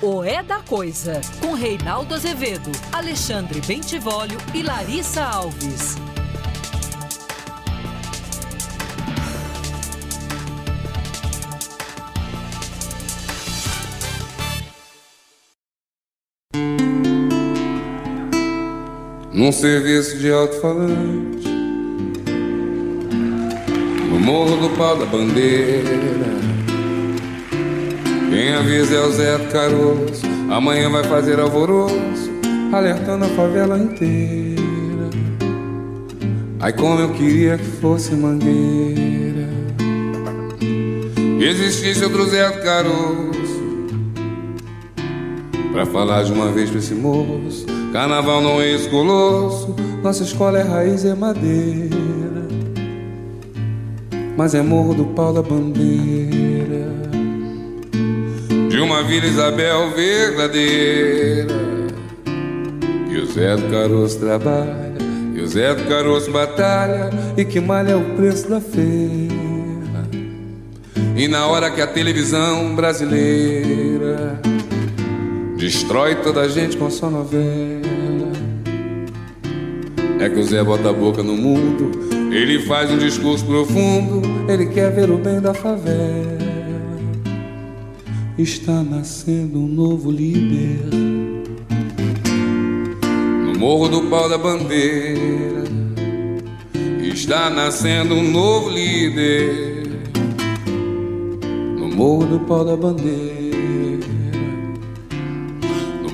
o É da Coisa, com Reinaldo Azevedo, Alexandre Bentivolio e Larissa Alves. num serviço de alto-falante, no morro do pau da bandeira. Quem avisa é o Zé do Caroço, amanhã vai fazer alvoroço, alertando a favela inteira. Ai, como eu queria que fosse mangueira, existisse outro Zé do Caroço, pra falar de uma vez pra esse moço. Carnaval não é escoloso, nossa escola é raiz é madeira, mas é morro do pau da bandeira de uma Vila Isabel verdadeira. Que o Zé do Caroço trabalha, que o Zé do Caroço batalha e que malha o preço da feira. E na hora que a televisão brasileira destrói toda a gente com sua novela. É que o Zé bota a boca no mundo, ele faz um discurso profundo, ele quer ver o bem da favela. Está nascendo um novo líder no morro do pau da bandeira. Está nascendo um novo líder no morro do pau da bandeira.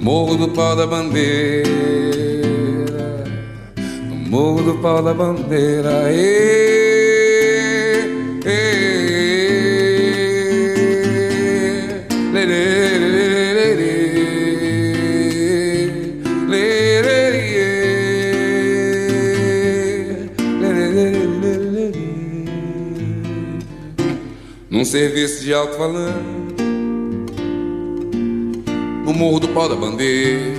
Morro do pau da bandeira, no morro do pau da bandeira. Ê, serviço de alto-falante no Morro do Pau da Bandeira.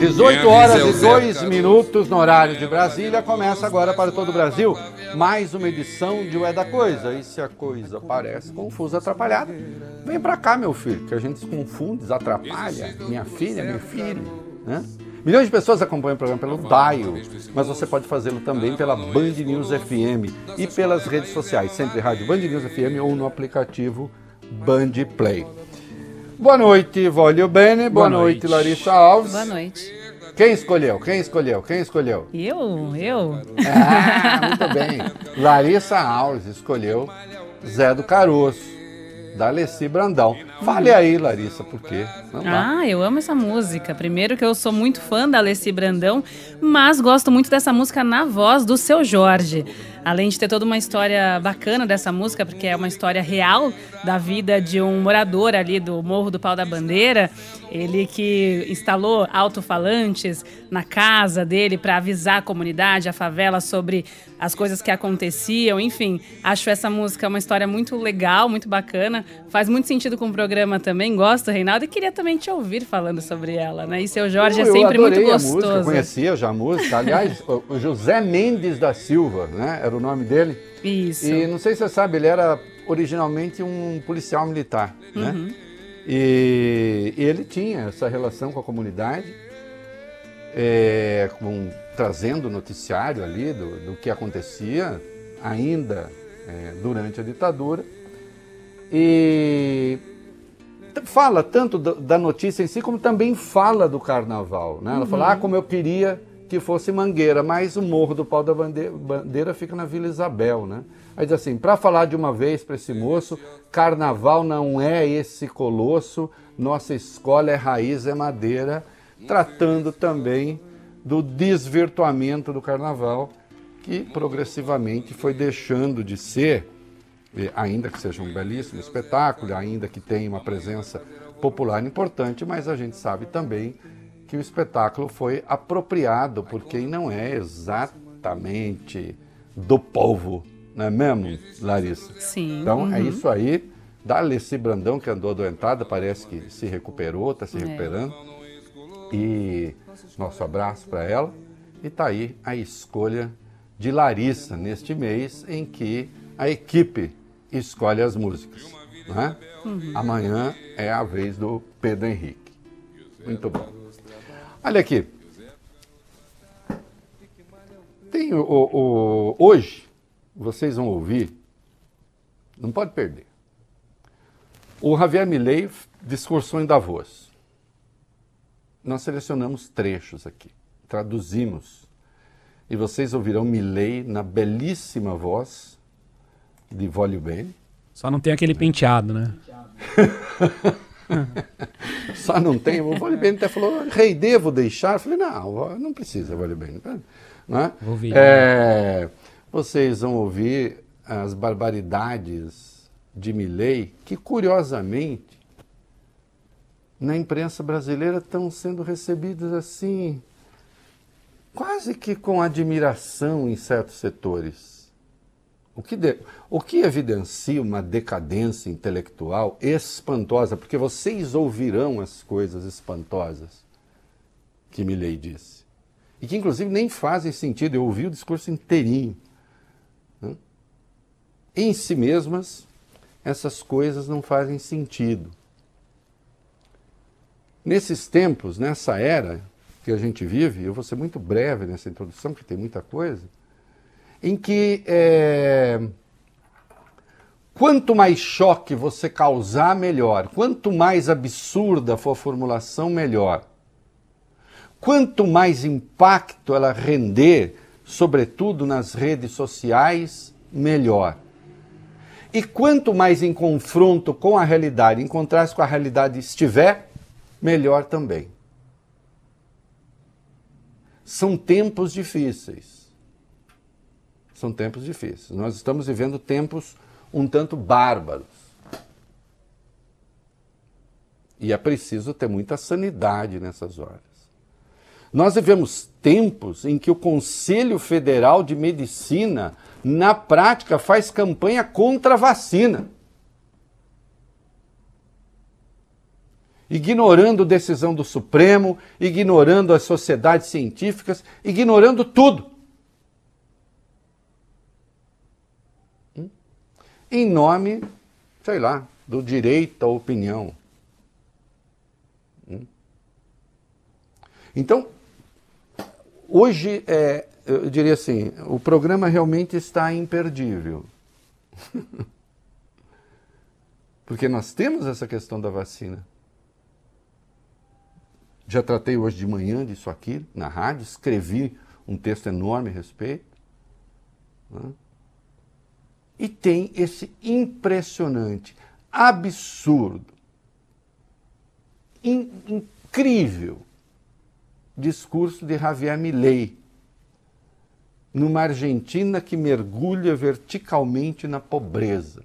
18 horas e 2 minutos no horário de Brasília. Começa agora para todo o Brasil mais uma edição de O É da Coisa. E se a coisa parece confusa, atrapalhada, vem pra cá, meu filho, que a gente se confunde, desatrapalha. Minha filha, meu filho, né? Milhões de pessoas acompanham o programa pelo Dial, mas você pode fazê-lo também pela Band News FM e pelas redes sociais, sempre Rádio Band News FM ou no aplicativo Band Play. Boa noite, Vólio Bene. Boa, Boa noite. noite, Larissa Alves. Boa noite. Quem escolheu? Quem escolheu? Quem escolheu? Eu? Eu? Ah, muito bem. Larissa Alves escolheu Zé do Caroço da Alessi Brandão. Fale aí, Larissa, por quê? Ah, eu amo essa música. Primeiro que eu sou muito fã da Alessi Brandão, mas gosto muito dessa música na voz do Seu Jorge. Além de ter toda uma história bacana dessa música, porque é uma história real da vida de um morador ali do Morro do Pau da Bandeira, ele que instalou alto-falantes na casa dele para avisar a comunidade, a favela sobre as coisas que aconteciam, enfim, acho essa música uma história muito legal, muito bacana, faz muito sentido com o programa também, gosto, Reinaldo, e queria também te ouvir falando sobre ela, né? E seu Jorge eu, é sempre muito gostoso. Eu conhecia já a música, aliás, o José Mendes da Silva, né? Era o nome dele. Isso. E não sei se você sabe, ele era originalmente um policial militar, né? Uhum. E, e ele tinha essa relação com a comunidade, é, com, trazendo noticiário ali do, do que acontecia ainda é, durante a ditadura. E fala tanto da notícia em si, como também fala do carnaval. Né? Ela uhum. fala, ah, como eu queria que fosse Mangueira, mas o Morro do Pau da Bandeira fica na Vila Isabel. Né? Aí diz assim, para falar de uma vez para esse moço, carnaval não é esse colosso, nossa escola é raiz, é madeira, tratando também do desvirtuamento do carnaval, que progressivamente foi deixando de ser ainda que seja um belíssimo espetáculo, ainda que tenha uma presença popular importante, mas a gente sabe também que o espetáculo foi apropriado por quem não é exatamente do povo, não é mesmo, Larissa? Sim. Então é uhum. é isso aí. Da Alessi Brandão, que andou adoentada, parece que se recuperou, está se é. recuperando. É. E nosso abraço para ela. E está aí a escolha de Larissa neste mês em que a equipe escolhe as músicas. Né? Uhum. Amanhã é a vez do Pedro Henrique. Muito bom. Olha aqui. Tem o, o, hoje, vocês vão ouvir, não pode perder. O Javier Milei discursou em Davos. Nós selecionamos trechos aqui, traduzimos. E vocês ouvirão Milley na belíssima voz de Volio Bene. Só não tem aquele penteado, né? Só não tem. O Volio Bene até falou, rei, devo deixar? Eu falei, não, não precisa, Volio Bene. Né? Vou ouvir. É, vocês vão ouvir as barbaridades de Milley, que curiosamente na imprensa brasileira estão sendo recebidas assim, quase que com admiração em certos setores. O que, de, o que evidencia uma decadência intelectual espantosa, porque vocês ouvirão as coisas espantosas que Milley disse. E que inclusive nem fazem sentido, eu ouvi o discurso inteirinho. Né? Em si mesmas, essas coisas não fazem sentido. Nesses tempos, nessa era que a gente vive, eu vou ser muito breve nessa introdução, porque tem muita coisa em que é, quanto mais choque você causar, melhor. Quanto mais absurda for a formulação, melhor. Quanto mais impacto ela render, sobretudo nas redes sociais, melhor. E quanto mais em confronto com a realidade, em contraste com a realidade estiver, melhor também. São tempos difíceis são tempos difíceis. Nós estamos vivendo tempos um tanto bárbaros. E é preciso ter muita sanidade nessas horas. Nós vivemos tempos em que o Conselho Federal de Medicina, na prática, faz campanha contra a vacina. Ignorando decisão do Supremo, ignorando as sociedades científicas, ignorando tudo. Em nome, sei lá, do direito à opinião. Hum? Então, hoje, é, eu diria assim, o programa realmente está imperdível. Porque nós temos essa questão da vacina. Já tratei hoje de manhã disso aqui na rádio, escrevi um texto enorme a respeito. Né? E tem esse impressionante, absurdo, in, incrível discurso de Javier Milei, numa Argentina que mergulha verticalmente na pobreza.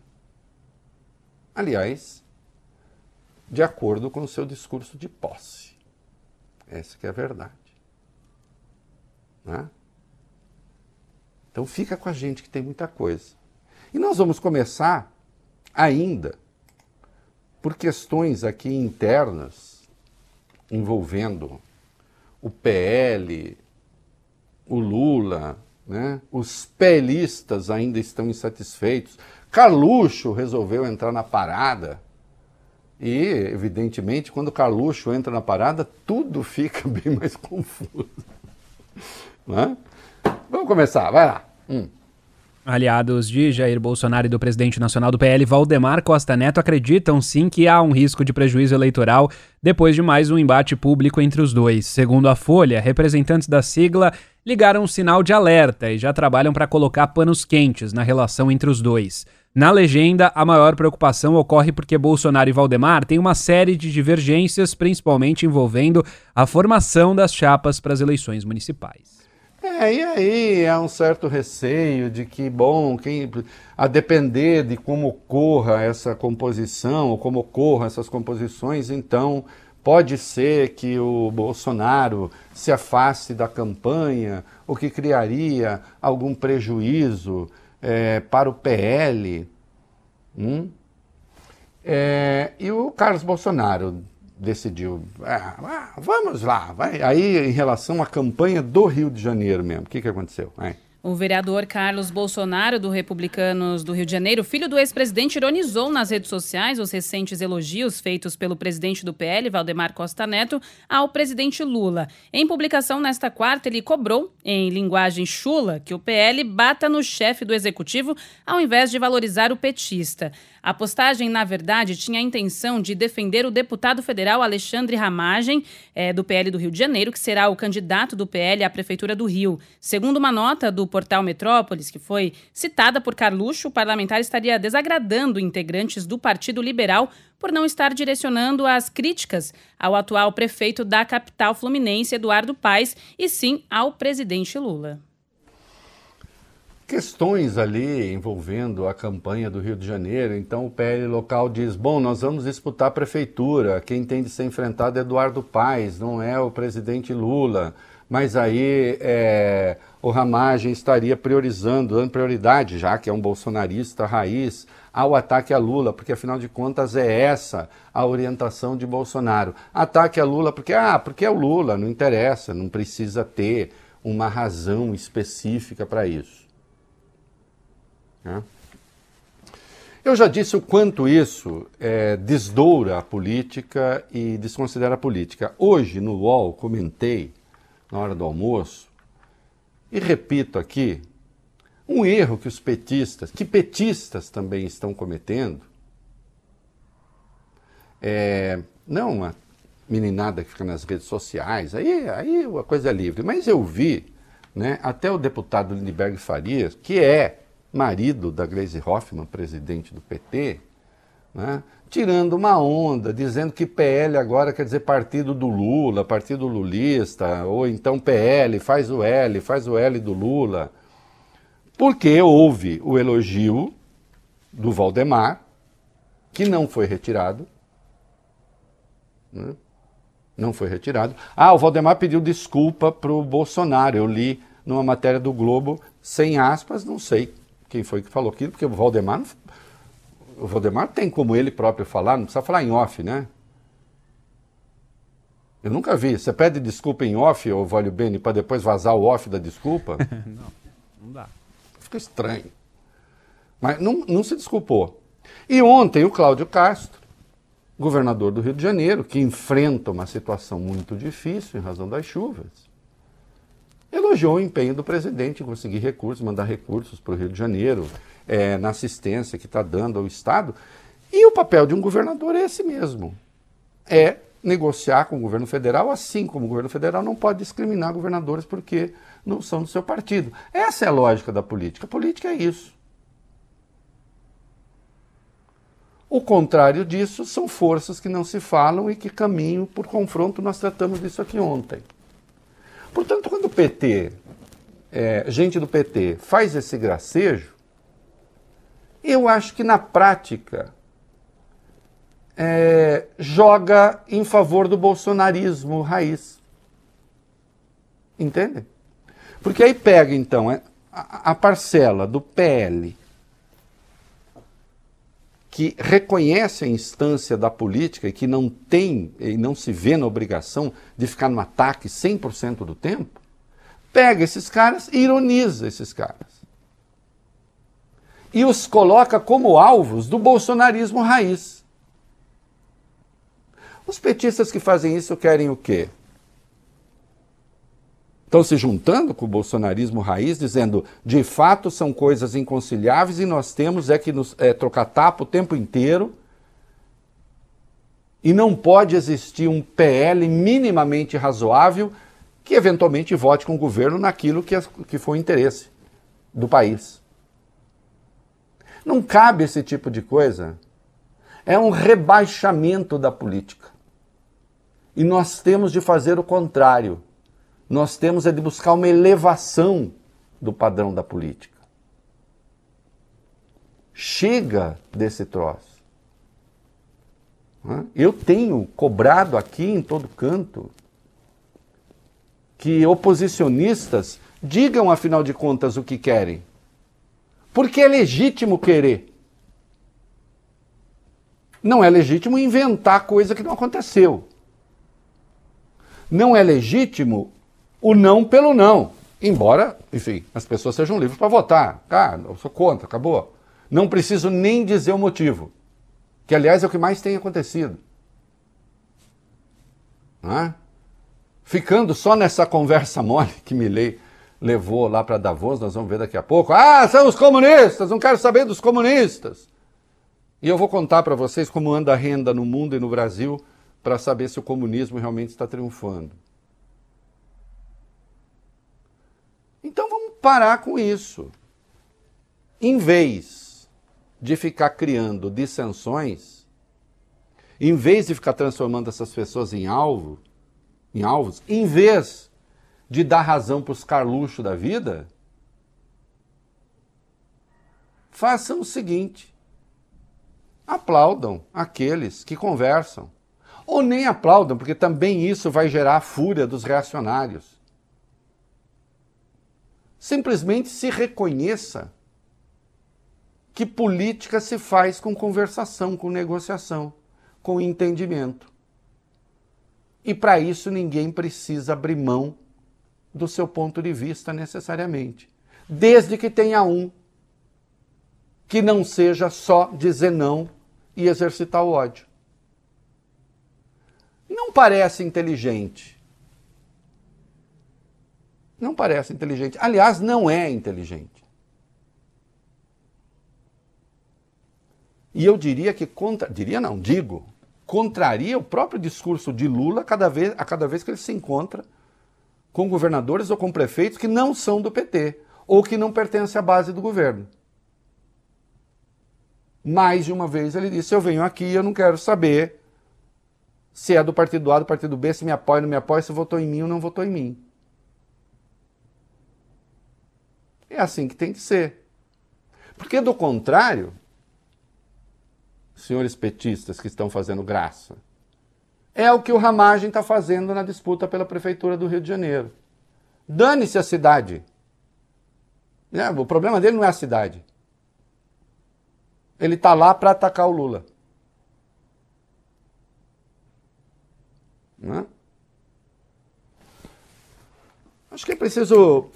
Aliás, de acordo com o seu discurso de posse. Essa que é a verdade. Né? Então fica com a gente que tem muita coisa. E nós vamos começar ainda por questões aqui internas envolvendo o PL, o Lula, né? os pelistas ainda estão insatisfeitos. Carluxo resolveu entrar na parada. E, evidentemente, quando Carluxo entra na parada, tudo fica bem mais confuso. Né? Vamos começar, vai lá. Hum. Aliados de Jair Bolsonaro e do presidente nacional do PL, Valdemar Costa Neto, acreditam sim que há um risco de prejuízo eleitoral depois de mais um embate público entre os dois. Segundo a Folha, representantes da sigla ligaram um sinal de alerta e já trabalham para colocar panos quentes na relação entre os dois. Na legenda, a maior preocupação ocorre porque Bolsonaro e Valdemar têm uma série de divergências, principalmente envolvendo a formação das chapas para as eleições municipais. É, e aí há um certo receio de que, bom, quem, a depender de como ocorra essa composição, ou como ocorram essas composições, então pode ser que o Bolsonaro se afaste da campanha, o que criaria algum prejuízo é, para o PL. Hum? É, e o Carlos Bolsonaro decidiu, ah, ah, vamos lá, vai. Aí, em relação à campanha do Rio de Janeiro mesmo, o que, que aconteceu? Aí. O vereador Carlos Bolsonaro, do Republicanos do Rio de Janeiro, filho do ex-presidente, ironizou nas redes sociais os recentes elogios feitos pelo presidente do PL, Valdemar Costa Neto, ao presidente Lula. Em publicação nesta quarta, ele cobrou, em linguagem chula, que o PL bata no chefe do executivo ao invés de valorizar o petista. A postagem, na verdade, tinha a intenção de defender o deputado federal Alexandre Ramagem, é, do PL do Rio de Janeiro, que será o candidato do PL à Prefeitura do Rio. Segundo uma nota do portal Metrópolis, que foi citada por Carluxo, o parlamentar estaria desagradando integrantes do Partido Liberal por não estar direcionando as críticas ao atual prefeito da capital fluminense, Eduardo Paes, e sim ao presidente Lula questões ali envolvendo a campanha do Rio de Janeiro. Então o PL local diz: bom, nós vamos disputar a prefeitura. Quem tem de ser enfrentado é Eduardo Paes, não é o presidente Lula. Mas aí é, o Ramagem estaria priorizando, dando prioridade, já que é um bolsonarista raiz, ao ataque a Lula, porque afinal de contas é essa a orientação de Bolsonaro. Ataque a Lula porque, ah, porque é o Lula, não interessa, não precisa ter uma razão específica para isso. Né? Eu já disse o quanto isso é, desdoura a política e desconsidera a política. Hoje, no UOL, comentei, na hora do almoço, e repito aqui, um erro que os petistas, que petistas também estão cometendo, é, não uma meninada que fica nas redes sociais, aí, aí a coisa é livre, mas eu vi né, até o deputado Lindbergh Farias, que é marido da Gleisi Hoffmann, presidente do PT, né, tirando uma onda, dizendo que PL agora quer dizer partido do Lula, partido lulista, ou então PL, faz o L, faz o L do Lula. Porque houve o elogio do Valdemar, que não foi retirado. Né? Não foi retirado. Ah, o Valdemar pediu desculpa para o Bolsonaro. Eu li numa matéria do Globo, sem aspas, não sei quem foi que falou aquilo, porque o Valdemar, o Valdemar tem como ele próprio falar, não precisa falar em off, né? Eu nunca vi. Você pede desculpa em off, ô Vólio Beni, para depois vazar o off da desculpa? não, não dá. Fica estranho. Mas não, não se desculpou. E ontem o Cláudio Castro, governador do Rio de Janeiro, que enfrenta uma situação muito difícil em razão das chuvas, elogiou o empenho do presidente em conseguir recursos, mandar recursos para o Rio de Janeiro, é, na assistência que está dando ao Estado. E o papel de um governador é esse mesmo: é negociar com o governo federal, assim como o governo federal não pode discriminar governadores porque não são do seu partido. Essa é a lógica da política. A política é isso. O contrário disso são forças que não se falam e que caminham por confronto. Nós tratamos disso aqui ontem. Portanto, quando o PT, é, gente do PT, faz esse gracejo, eu acho que na prática é, joga em favor do bolsonarismo raiz. Entende? Porque aí pega então é, a, parcela do PL que reconhece a instância da política e que não tem e não se vê na obrigação de ficar no ataque 100% do tempo, pega esses caras e ironiza esses caras. E os coloca como alvos do bolsonarismo raiz. Os petistas que fazem isso querem o quê? estão se juntando com o bolsonarismo raiz, dizendo de fato são coisas inconciliáveis e nós temos é que nos, é, trocar tapa o tempo inteiro. E não pode existir um PL minimamente razoável que eventualmente vote com o governo naquilo que, que foi o interesse do país. Não cabe esse tipo de coisa. É um rebaixamento da política. E nós temos de fazer o contrário. Nós temos é de buscar uma elevação do padrão da política. Chega desse troço. Eu tenho cobrado aqui em todo canto que oposicionistas digam, afinal de contas, o que querem. Porque é legítimo querer. Não é legítimo inventar coisa que não aconteceu. Não é legítimo o não pelo não. Embora, enfim, as pessoas sejam livres para votar. Ah, eu sou contra, acabou. Não preciso nem dizer o motivo. Que, aliás, é o que mais tem acontecido. Não é? Ficando só nessa conversa mole que me lei levou lá para Davos, nós vamos ver daqui a pouco. Ah, são os comunistas, não quero saber dos comunistas. E eu vou contar para vocês como anda a renda no mundo e no Brasil para saber se o comunismo realmente está triunfando. Então vamos parar com isso. Em vez de ficar criando dissensões, em vez de ficar transformando essas pessoas em alvo, em alvos, em vez de dar razão para os carluxos da vida, façam o seguinte: aplaudam aqueles que conversam. Ou nem aplaudam, porque também isso vai gerar a fúria dos reacionários. Simplesmente se reconheça que política se faz com conversação, com negociação, com entendimento. E para isso ninguém precisa abrir mão do seu ponto de vista necessariamente. Desde que tenha um que não seja só dizer não e exercitar o ódio. Não parece inteligente. Não parece inteligente. Aliás, não é inteligente. E eu diria que contra, diria não, digo, contraria o próprio discurso de Lula cada vez, a cada vez que ele se encontra com governadores ou com prefeitos que não são do PT ou que não pertencem à base do governo. Mais de uma vez ele disse: Eu venho aqui e eu não quero saber se é do partido A, do partido B, se me apoia, não me apoia, se votou em mim ou não votou em mim. É assim que tem que ser. Porque, do contrário, senhores petistas que estão fazendo graça, é o que o Ramagem está fazendo na disputa pela Prefeitura do Rio de Janeiro. Dane-se a cidade. É, o problema dele não é a cidade. Ele está lá para atacar o Lula. Né? Acho que é preciso.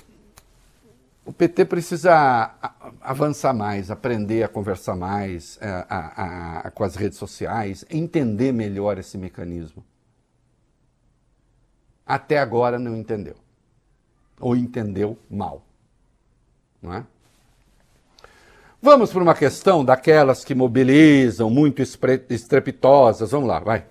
O PT precisa avançar mais, aprender a conversar mais a, a, a, com as redes sociais, entender melhor esse mecanismo. Até agora não entendeu. Ou entendeu mal. Não é? Vamos para uma questão daquelas que mobilizam, muito estrepitosas. Vamos lá, vai.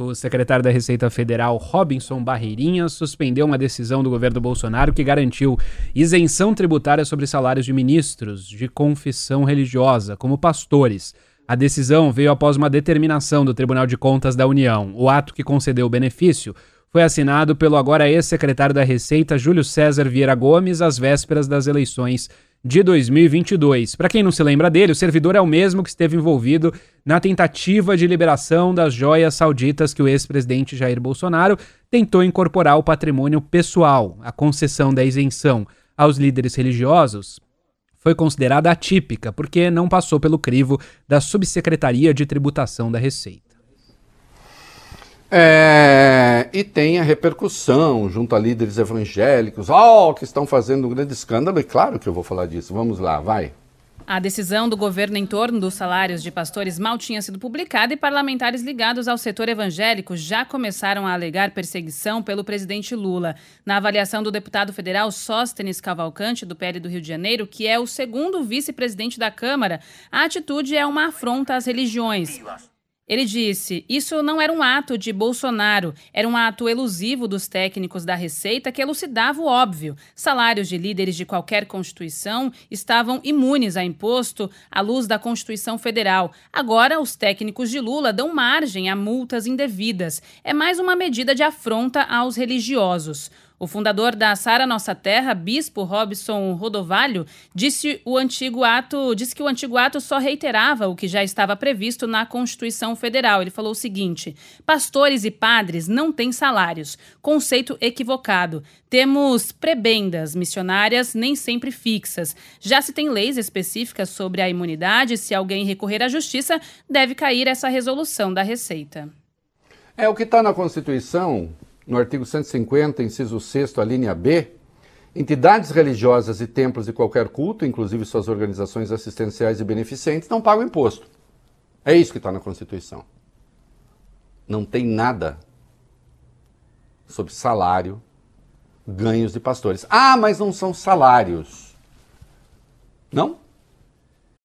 O secretário da Receita Federal, Robinson Barreirinha, suspendeu uma decisão do governo Bolsonaro que garantiu isenção tributária sobre salários de ministros de confissão religiosa, como pastores. A decisão veio após uma determinação do Tribunal de Contas da União. O ato que concedeu o benefício foi assinado pelo agora ex-secretário da Receita, Júlio César Vieira Gomes, às vésperas das eleições de 2022. Para quem não se lembra dele, o servidor é o mesmo que esteve envolvido na tentativa de liberação das joias sauditas que o ex-presidente Jair Bolsonaro tentou incorporar ao patrimônio pessoal. A concessão da isenção aos líderes religiosos foi considerada atípica porque não passou pelo crivo da Subsecretaria de Tributação da Receita. É, e tem a repercussão junto a líderes evangélicos, oh, que estão fazendo um grande escândalo, e claro que eu vou falar disso. Vamos lá, vai. A decisão do governo em torno dos salários de pastores mal tinha sido publicada e parlamentares ligados ao setor evangélico já começaram a alegar perseguição pelo presidente Lula. Na avaliação do deputado federal Sóstenes Cavalcante, do PL do Rio de Janeiro, que é o segundo vice-presidente da Câmara, a atitude é uma afronta às religiões. Ele disse: Isso não era um ato de Bolsonaro, era um ato elusivo dos técnicos da Receita que elucidava o óbvio. Salários de líderes de qualquer Constituição estavam imunes a imposto à luz da Constituição Federal. Agora, os técnicos de Lula dão margem a multas indevidas. É mais uma medida de afronta aos religiosos. O fundador da Sara Nossa Terra, bispo Robson Rodovalho, disse, o antigo ato, disse que o antigo ato só reiterava o que já estava previsto na Constituição Federal. Ele falou o seguinte: pastores e padres não têm salários. Conceito equivocado. Temos prebendas missionárias nem sempre fixas. Já se tem leis específicas sobre a imunidade, se alguém recorrer à justiça, deve cair essa resolução da Receita. É o que está na Constituição no artigo 150, inciso 6, a linha B, entidades religiosas e templos de qualquer culto, inclusive suas organizações assistenciais e beneficentes, não pagam imposto. É isso que está na Constituição. Não tem nada sobre salário, ganhos de pastores. Ah, mas não são salários. Não?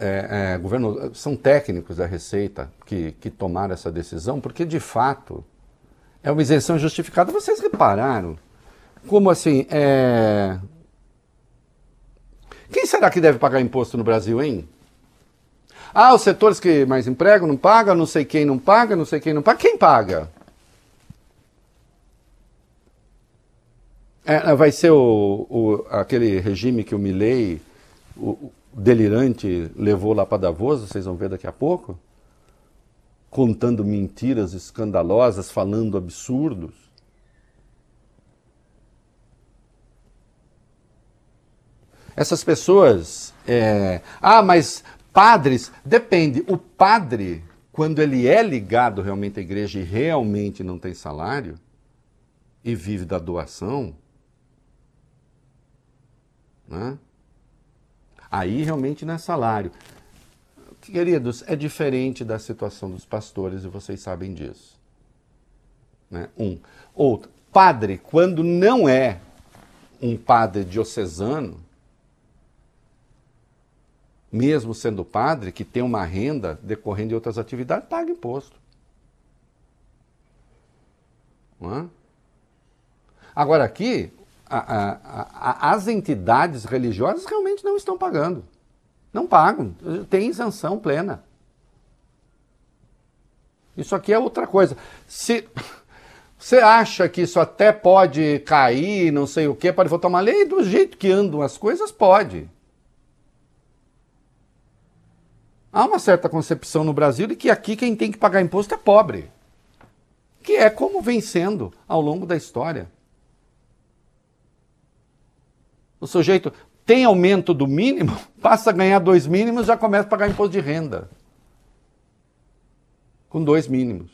é, é, governo, são técnicos da Receita que, que tomaram essa decisão, porque de fato é uma isenção justificada. Vocês repararam como assim? É... Quem será que deve pagar imposto no Brasil, hein? Ah, os setores que mais empregam não pagam, não sei quem não paga, não sei quem não paga. Quem paga? É, vai ser o, o, aquele regime que o Milley, o, delirante, levou lá para Davos, vocês vão ver daqui a pouco? Contando mentiras escandalosas, falando absurdos. Essas pessoas. É... Ah, mas padres. Depende. O padre, quando ele é ligado realmente à igreja e realmente não tem salário e vive da doação, né? Aí realmente não é salário. Queridos, é diferente da situação dos pastores e vocês sabem disso. Né? Um. Outro, padre, quando não é um padre diocesano, mesmo sendo padre, que tem uma renda decorrendo de outras atividades, paga imposto. É? Agora aqui, a, a, as entidades religiosas realmente não estão pagando. Não pagam. Tem isenção plena. Isso aqui é outra coisa. Se você acha que isso até pode cair, não sei o quê, pode votar uma lei, do jeito que andam as coisas, pode. Há uma certa concepção no Brasil de que aqui quem tem que pagar imposto é pobre. Que é como vem sendo ao longo da história. O sujeito tem aumento do mínimo, passa a ganhar dois mínimos, já começa a pagar imposto de renda. Com dois mínimos.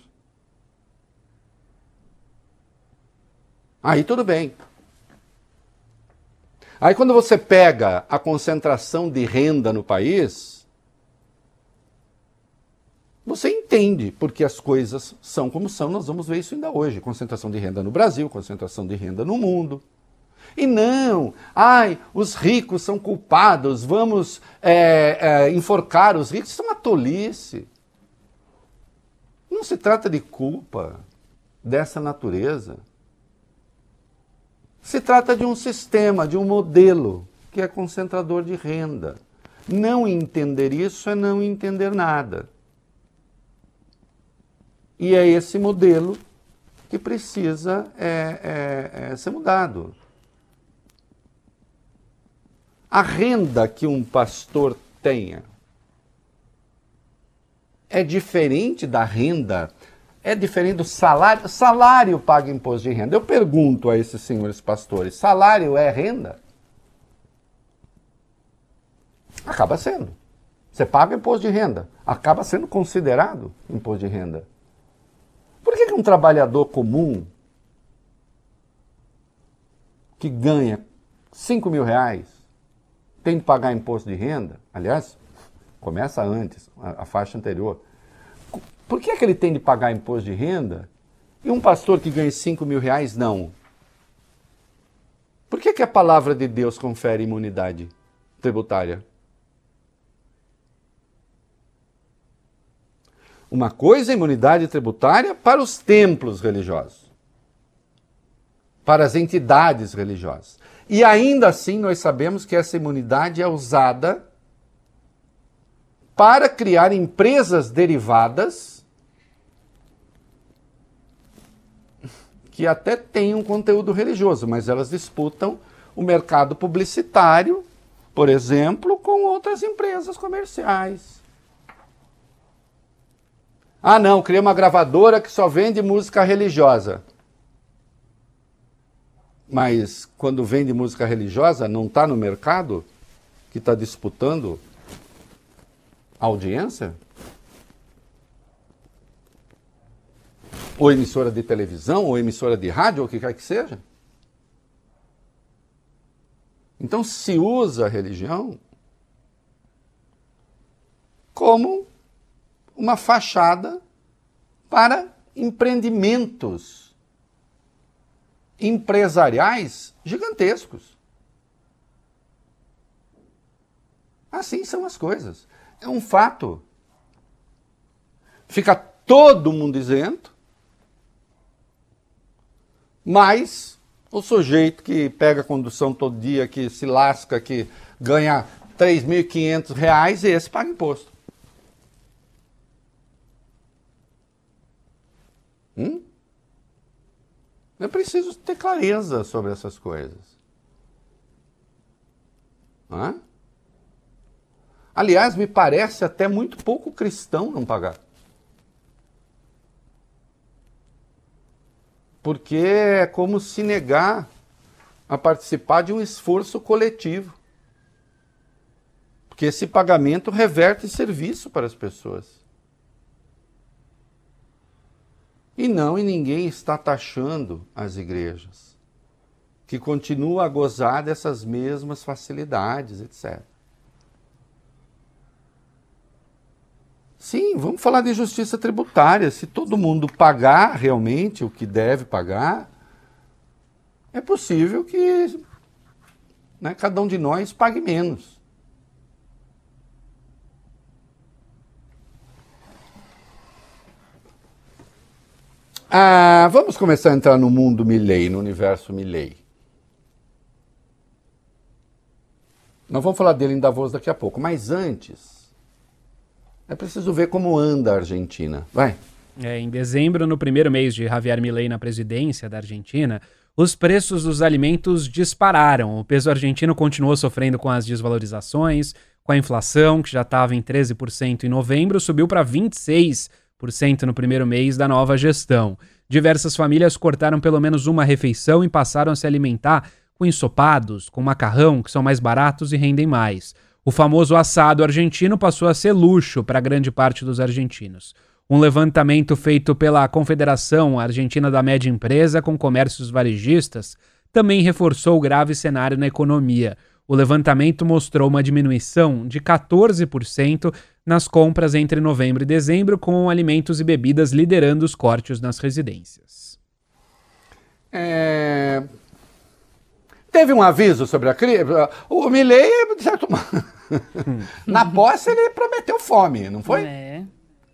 Aí tudo bem. Aí quando você pega a concentração de renda no país, você entende porque as coisas são como são. Nós vamos ver isso ainda hoje. Concentração de renda no Brasil, concentração de renda no mundo. E não, ai, os ricos são culpados, vamos é, é, enforcar os ricos. Isso é uma tolice. Não se trata de culpa dessa natureza. Se trata de um sistema, de um modelo que é concentrador de renda. Não entender isso é não entender nada. E é esse modelo que precisa é, é, é, ser mudado. A renda que um pastor tenha é diferente da renda, é diferente do salário. Salário paga imposto de renda. Eu pergunto a esses senhores pastores: salário é renda? Acaba sendo. Você paga imposto de renda, acaba sendo considerado imposto de renda. Por que, que um trabalhador comum que ganha 5 mil reais tem que pagar imposto de renda? Aliás, começa antes, a, a faixa anterior. Por que, é que ele tem de pagar imposto de renda e um pastor que ganha 5 mil reais não? Por que, que a palavra de Deus confere imunidade tributária? Uma coisa é imunidade tributária para os templos religiosos, para as entidades religiosas. E ainda assim nós sabemos que essa imunidade é usada para criar empresas derivadas que até têm um conteúdo religioso, mas elas disputam o mercado publicitário, por exemplo, com outras empresas comerciais. Ah, não, criei uma gravadora que só vende música religiosa. Mas quando vende música religiosa, não está no mercado que está disputando audiência? Ou emissora de televisão, ou emissora de rádio, ou o que quer que seja? Então se usa a religião como uma fachada para empreendimentos empresariais gigantescos. Assim são as coisas. É um fato. Fica todo mundo isento, mas o sujeito que pega condução todo dia, que se lasca, que ganha 3.500 reais, esse paga imposto. Hum? Eu preciso ter clareza sobre essas coisas. Hã? Aliás, me parece até muito pouco cristão não pagar. Porque é como se negar a participar de um esforço coletivo. Porque esse pagamento reverte serviço para as pessoas. E não, e ninguém está taxando as igrejas, que continuam a gozar dessas mesmas facilidades, etc. Sim, vamos falar de justiça tributária. Se todo mundo pagar realmente o que deve pagar, é possível que né, cada um de nós pague menos. Ah, vamos começar a entrar no mundo Milley, no universo Milley. Nós vamos falar dele em Davos daqui a pouco, mas antes é preciso ver como anda a Argentina. Vai. É, em dezembro, no primeiro mês de Javier Milei na presidência da Argentina, os preços dos alimentos dispararam. O peso argentino continuou sofrendo com as desvalorizações, com a inflação, que já estava em 13% em novembro, subiu para 26% no primeiro mês da nova gestão. Diversas famílias cortaram pelo menos uma refeição e passaram a se alimentar com ensopados, com macarrão, que são mais baratos e rendem mais. O famoso assado argentino passou a ser luxo para grande parte dos argentinos. Um levantamento feito pela Confederação Argentina da Média Empresa com comércios varejistas também reforçou o grave cenário na economia. O levantamento mostrou uma diminuição de 14% nas compras entre novembro e dezembro, com alimentos e bebidas liderando os cortes nas residências. É... Teve um aviso sobre a crise. O Milley, de certo modo, na posse ele prometeu fome, não foi? É.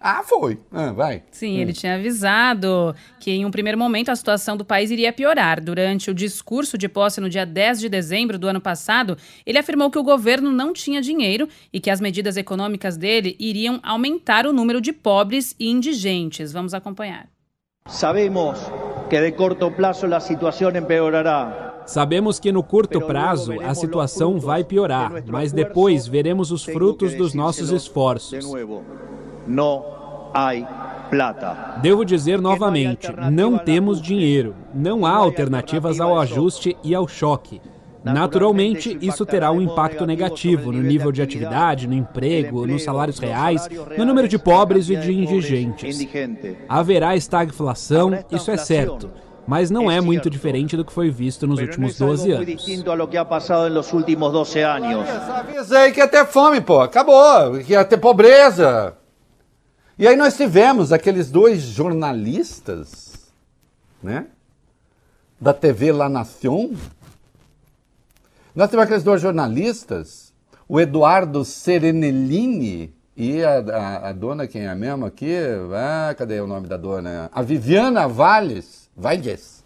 Ah, foi. Ah, vai. Sim, Hum. ele tinha avisado que em um primeiro momento a situação do país iria piorar. Durante o discurso de posse no dia 10 de dezembro do ano passado, ele afirmou que o governo não tinha dinheiro e que as medidas econômicas dele iriam aumentar o número de pobres e indigentes. Vamos acompanhar. Sabemos que de corto plazo la situación empeorará. Sabemos que no curto prazo a situação vai piorar, mas depois veremos os frutos dos nossos esforços. No hay plata. Devo dizer novamente: não temos dinheiro. Não há alternativas ao ajuste e ao choque. Naturalmente, isso terá um impacto negativo no nível de atividade, no emprego, nos salários reais, no número de pobres e de indigentes. Haverá estagflação, isso é certo, mas não é muito diferente do que foi visto nos últimos 12 Muy anos. distinto a lo que ha pasado en los últimos 12 años. Avisei que ia ter fome, pô. Acabou. Que ia ter pobreza. E aí nós tivemos aqueles dois jornalistas, né? Da TV La Nation. Nós tivemos aqueles dois jornalistas, o Eduardo Serenellini e a, a- a dona, quem é a mesma aqui? Ah, cadê o nome da dona? A Viviana Valles. Valles.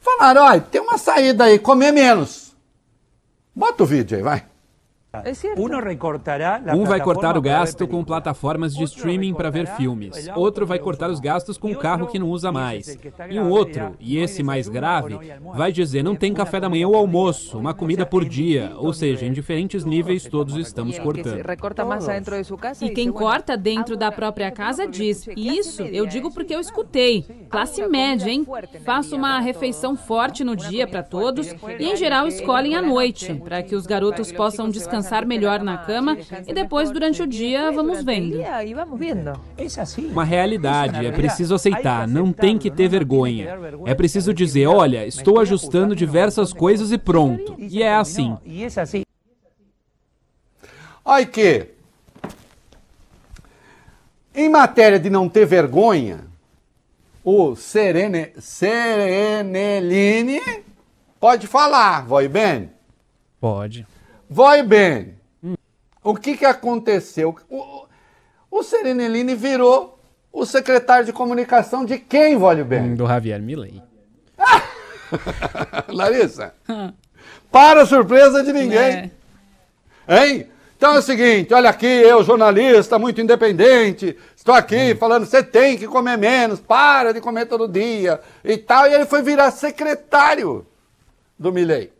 Falaram, olha, tem uma saída aí, comer menos. Bota o vídeo aí, vai. Uno recortará la Um vai cortar o gasto com plataformas de streaming para ver filmes. Outro vai cortar os gastos com o carro que não usa mais. E um outro, e esse mais grave, vai dizer não tem café da manhã ou almoço, uma comida por dia. Ou seja, em diferentes níveis todos estamos cortando. E quem corta dentro da própria casa diz: Isso eu digo porque eu escutei. Classe média, hein? Faço uma refeição forte no dia para todos e, em geral, escolhem à noite, para que os garotos possam descansar melhor na cama e depois, durante o dia, vamos vendo. Vamos viendo. Uma realidade, é preciso aceitar, não tem que ter vergonha. É preciso dizer, olha, estou ajustando diversas coisas e pronto. E é assim. Es así. Olha que, em matéria de não ter vergonha, o Serene, Serenelini pode falar, vai bem? Pode. Vai bem. O que, que aconteceu? O, o Serenelini virou o secretário de comunicação de quem, Vale bem? Do Javier Milei. Larissa, para surpresa de ninguém. Hein? Então é o seguinte, olha aqui, eu jornalista, muito independente, estou aqui falando, você tem que comer menos, para de comer todo dia e tal. E ele foi virar secretário do Milei.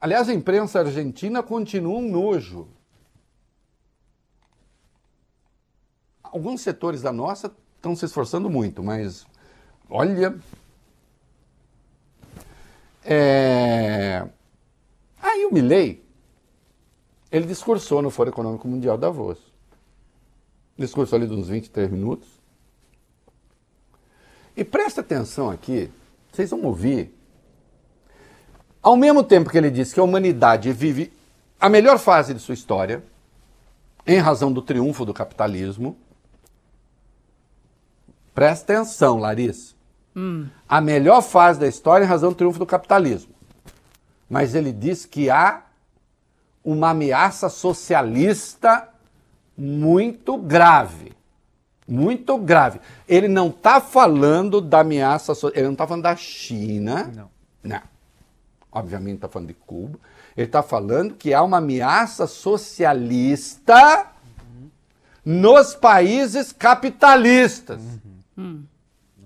Aliás, a imprensa argentina continua um nojo. Alguns setores da nossa estão se esforçando muito, mas olha. É... Aí o Milley, ele discursou no Fórum Econômico Mundial da Davos. Discursou ali de uns 23 minutos. E presta atenção aqui, vocês vão ouvir. Ao mesmo tempo que ele disse que a humanidade vive a melhor fase de sua história, em razão do triunfo do capitalismo, presta atenção, Larissa. A melhor fase da história em razão do triunfo do capitalismo. Mas ele diz que há uma ameaça socialista muito grave. Muito grave. Ele não está falando da ameaça, so- ele não está falando da China. Não. Não. Obviamente está falando de Cuba. Ele está falando que há uma ameaça socialista nos países capitalistas. No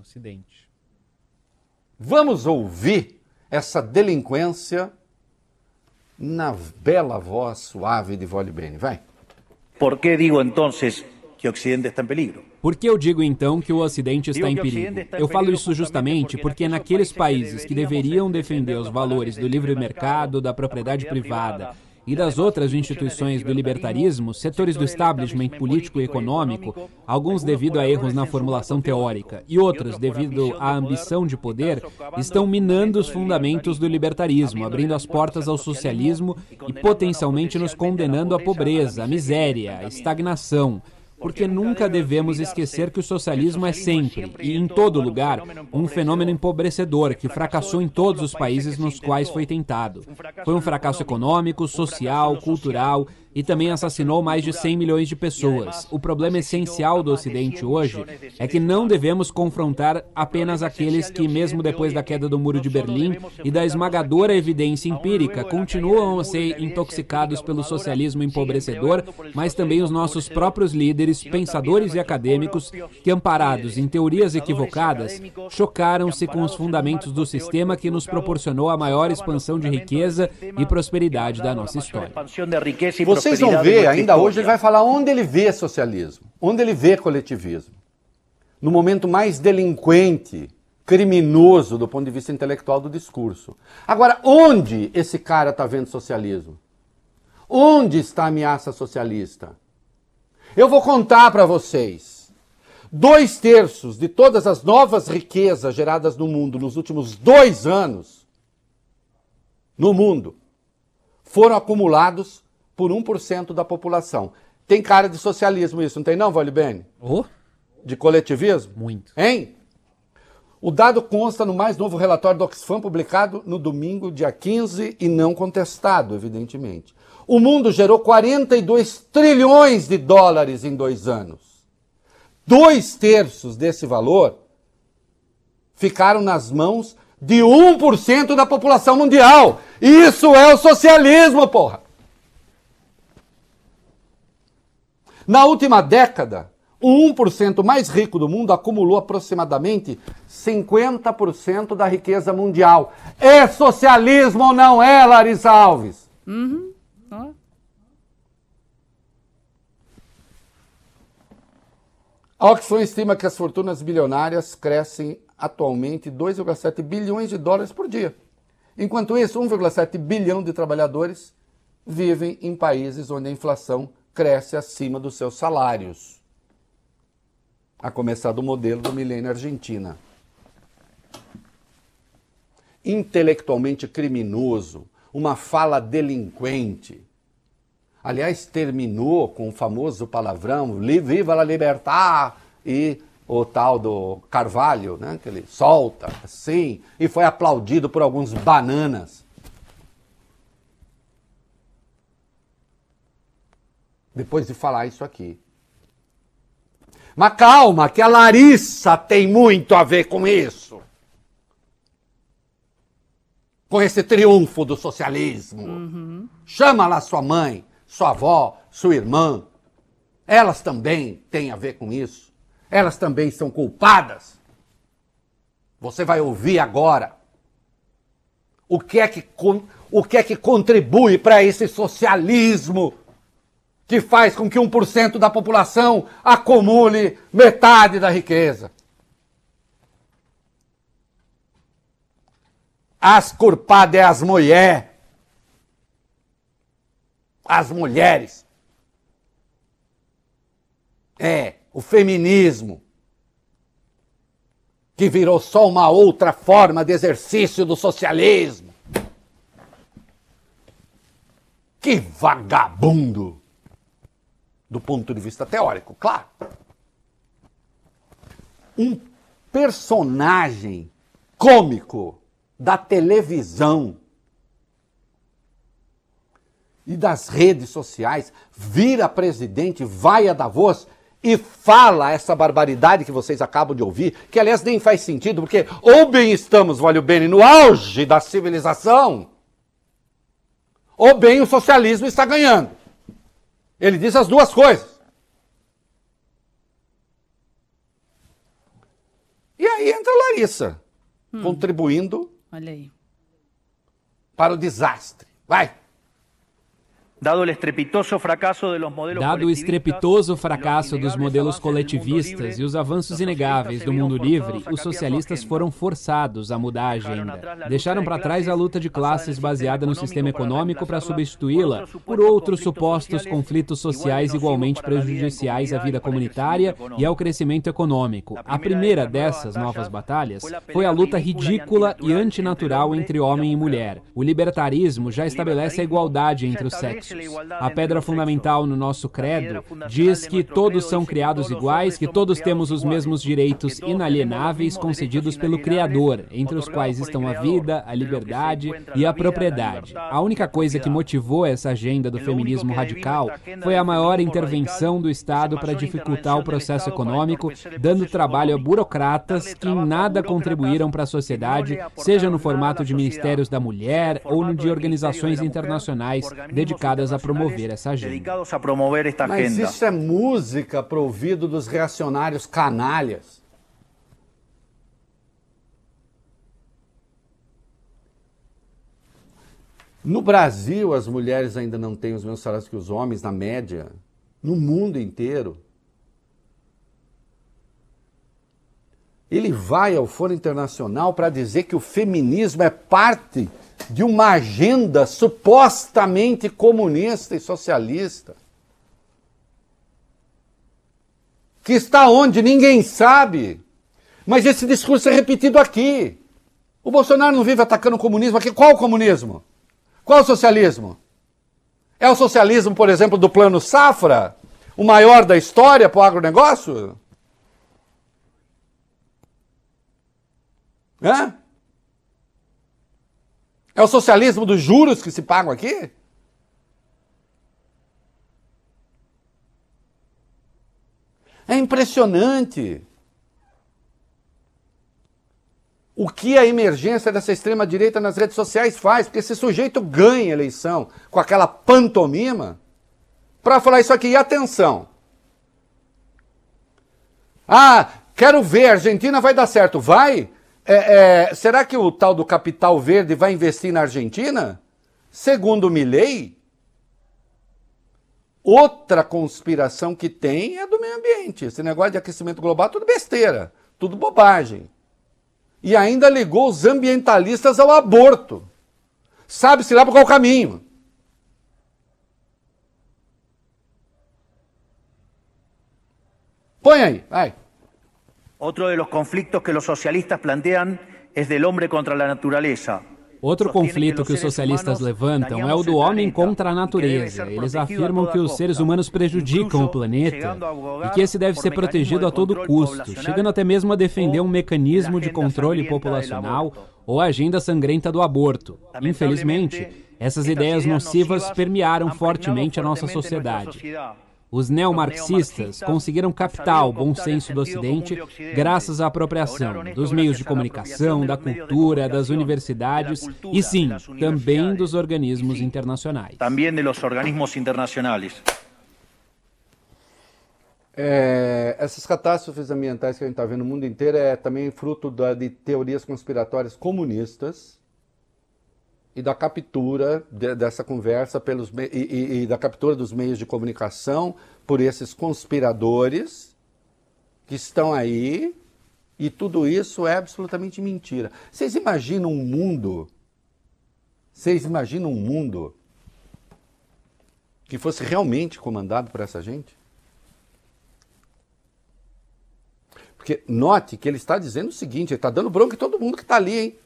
Ocidente. Vamos ouvir essa delinquência na bela voz suave de Vole Bene. Vai. ¿Por qué digo entonces que Occidente está en peligro? Por que eu digo então que o Ocidente está em perigo? Em Eu falo isso justamente porque naqueles países que deveriam defender os valores do livre mercado, da propriedade privada e das outras instituições do libertarismo, setores do establishment político e econômico, alguns devido a erros na formulação teórica e outros devido à ambição de poder, estão minando os fundamentos do libertarismo, abrindo as portas ao socialismo e potencialmente nos condenando à pobreza, à miséria, à estagnação. Porque nunca devemos esquecer que o socialismo é sempre, e em todo lugar, um fenômeno empobrecedor que fracassou em todos os países nos quais foi tentado. Foi um fracasso econômico, social, cultural e também assassinou mais de 100 milhões de pessoas. O problema essencial do Ocidente hoje é que não devemos confrontar apenas aqueles que, mesmo depois da queda do Muro de Berlim e da esmagadora evidência empírica, continuam a ser intoxicados pelo socialismo empobrecedor, mas também os nossos próprios líderes, pensadores e acadêmicos que, amparados em teorias equivocadas, chocaram-se com os fundamentos do sistema que nos proporcionou a maior expansão de riqueza e prosperidade da nossa história. Vocês vão ver, ainda hoje, ele vai falar onde ele vê socialismo, onde ele vê coletivismo. No momento mais delinquente, criminoso do ponto de vista intelectual do discurso. Agora, onde esse cara está vendo socialismo? Onde está a ameaça socialista? Eu vou contar para vocês. Dois terços de todas as novas riquezas geradas no mundo nos últimos dois anos, no mundo, foram acumulados por 1% da população. Tem cara de socialismo isso, não tem não, Vale Bene? Oh. De coletivismo? Muito. Hein? O dado consta no mais novo relatório do Oxfam, publicado no domingo, dia 15, e não contestado, evidentemente. O mundo gerou 42 trilhões de dólares em dois anos. Dois terços desse valor ficaram nas mãos de 1% da população mundial. Isso é o socialismo, porra! Na última década, o 1% mais rico do mundo acumulou aproximadamente 50% da riqueza mundial. É socialismo ou não é, Larissa Alves? Uhum. A Oxfam estima que as fortunas bilionárias crescem atualmente 2,7 bilhões de dólares por dia. Enquanto isso, 1,7 bilhão de trabalhadores vivem em países onde a inflação cresce acima dos seus salários. A começar do modelo do milênio Argentina. Intelectualmente criminoso, uma fala delinquente. Aliás, terminou com o famoso palavrão Viva la libertad! E o tal do Carvalho, né, que ele solta assim, e foi aplaudido por alguns bananas. Depois de falar isso aqui. Mas calma, que a Larissa tem muito a ver com isso. Com esse triunfo do socialismo. Uhum. Chama lá sua mãe, sua avó, sua irmã. Elas também têm a ver com isso. Elas também são culpadas. Você vai ouvir agora o que é que, o que, é que contribui para esse socialismo que faz com que 1% da população acumule metade da riqueza. As culpadas é as mulheres. As mulheres. É, o feminismo. Que virou só uma outra forma de exercício do socialismo. Que vagabundo! Do ponto de vista teórico, claro. Um personagem cômico da televisão e das redes sociais vira presidente, vai a Davos e fala essa barbaridade que vocês acabam de ouvir, que aliás nem faz sentido, porque ou bem estamos, vale o bem, no auge da civilização, ou bem o socialismo está ganhando. Ele diz as duas coisas. E aí entra a Larissa, hum. contribuindo para o desastre. Vai! Dado o estrepitoso fracasso dos modelos coletivistas e os avanços inegáveis do mundo livre, os socialistas foram forçados a mudar a agenda. Deixaram para trás a luta de classes baseada no sistema econômico para substituí-la por outros supostos conflitos sociais igualmente prejudiciais à vida comunitária e ao crescimento econômico. A primeira dessas novas batalhas foi a luta ridícula e antinatural entre homem e mulher. O libertarismo já estabelece a igualdade entre os sexos. A pedra fundamental no nosso credo diz que todos são criados iguais, que todos temos os mesmos direitos inalienáveis concedidos pelo Criador, entre os quais estão a vida, a liberdade e a propriedade. A única coisa que motivou essa agenda do feminismo radical foi a maior intervenção do Estado para dificultar o processo econômico, dando trabalho a burocratas que em nada contribuíram para a sociedade, seja no formato de ministérios da mulher ou no de organizações internacionais dedicadas a promover essa agenda. Mas isso é música pro ouvido dos reacionários canalhas. No Brasil, as mulheres ainda não têm os mesmos salários que os homens, na média. No mundo inteiro. Ele vai ao Fórum Internacional para dizer que o feminismo é parte de uma agenda supostamente comunista e socialista. Que está onde ninguém sabe. Mas esse discurso é repetido aqui. O Bolsonaro não vive atacando o comunismo aqui. Qual o comunismo? Qual o socialismo? É o socialismo, por exemplo, do plano Safra? O maior da história para o agronegócio? Hã? É o socialismo dos juros que se pagam aqui? É impressionante o que a emergência dessa extrema-direita nas redes sociais faz, porque esse sujeito ganha eleição com aquela pantomima para falar isso aqui. E atenção! Ah, quero ver, a Argentina vai dar certo. Vai? É, é, será que o tal do capital verde vai investir na Argentina? Segundo Milley, outra conspiração que tem é do meio ambiente. Esse negócio de aquecimento global, tudo besteira, tudo bobagem. E ainda ligou os ambientalistas ao aborto. Sabe-se lá por qual caminho. Põe aí, vai. Otro de los conflictos que los socialistas plantean es del hombre contra la naturaleza. Outro conflito que os socialistas levantam é o do homem contra a natureza. Eles afirmam que os seres humanos prejudicam o planeta e que esse deve ser protegido a todo custo, chegando até mesmo a defender um mecanismo de controle populacional ou a agenda sangrenta do aborto. Infelizmente, essas ideias nocivas permearam fortemente a nossa sociedade. Os neomarxistas conseguiram captar o bom senso do Ocidente graças à apropriação dos meios de comunicação, da cultura, das universidades e, sim, também dos organismos internacionais. Também dos organismos internacionais. É, essas catástrofes ambientais que a gente está vendo no mundo inteiro é também fruto da, de teorias conspiratórias comunistas e da captura de, dessa conversa pelos e, e, e, da captura dos meios de comunicação por esses conspiradores que estão aí e tudo isso é absolutamente mentira. Vocês imaginam um mundo? Vocês imaginam um mundo que fosse realmente comandado por essa gente? Porque note que ele está dizendo o seguinte, ele está dando bronca em todo mundo que está ali, hein?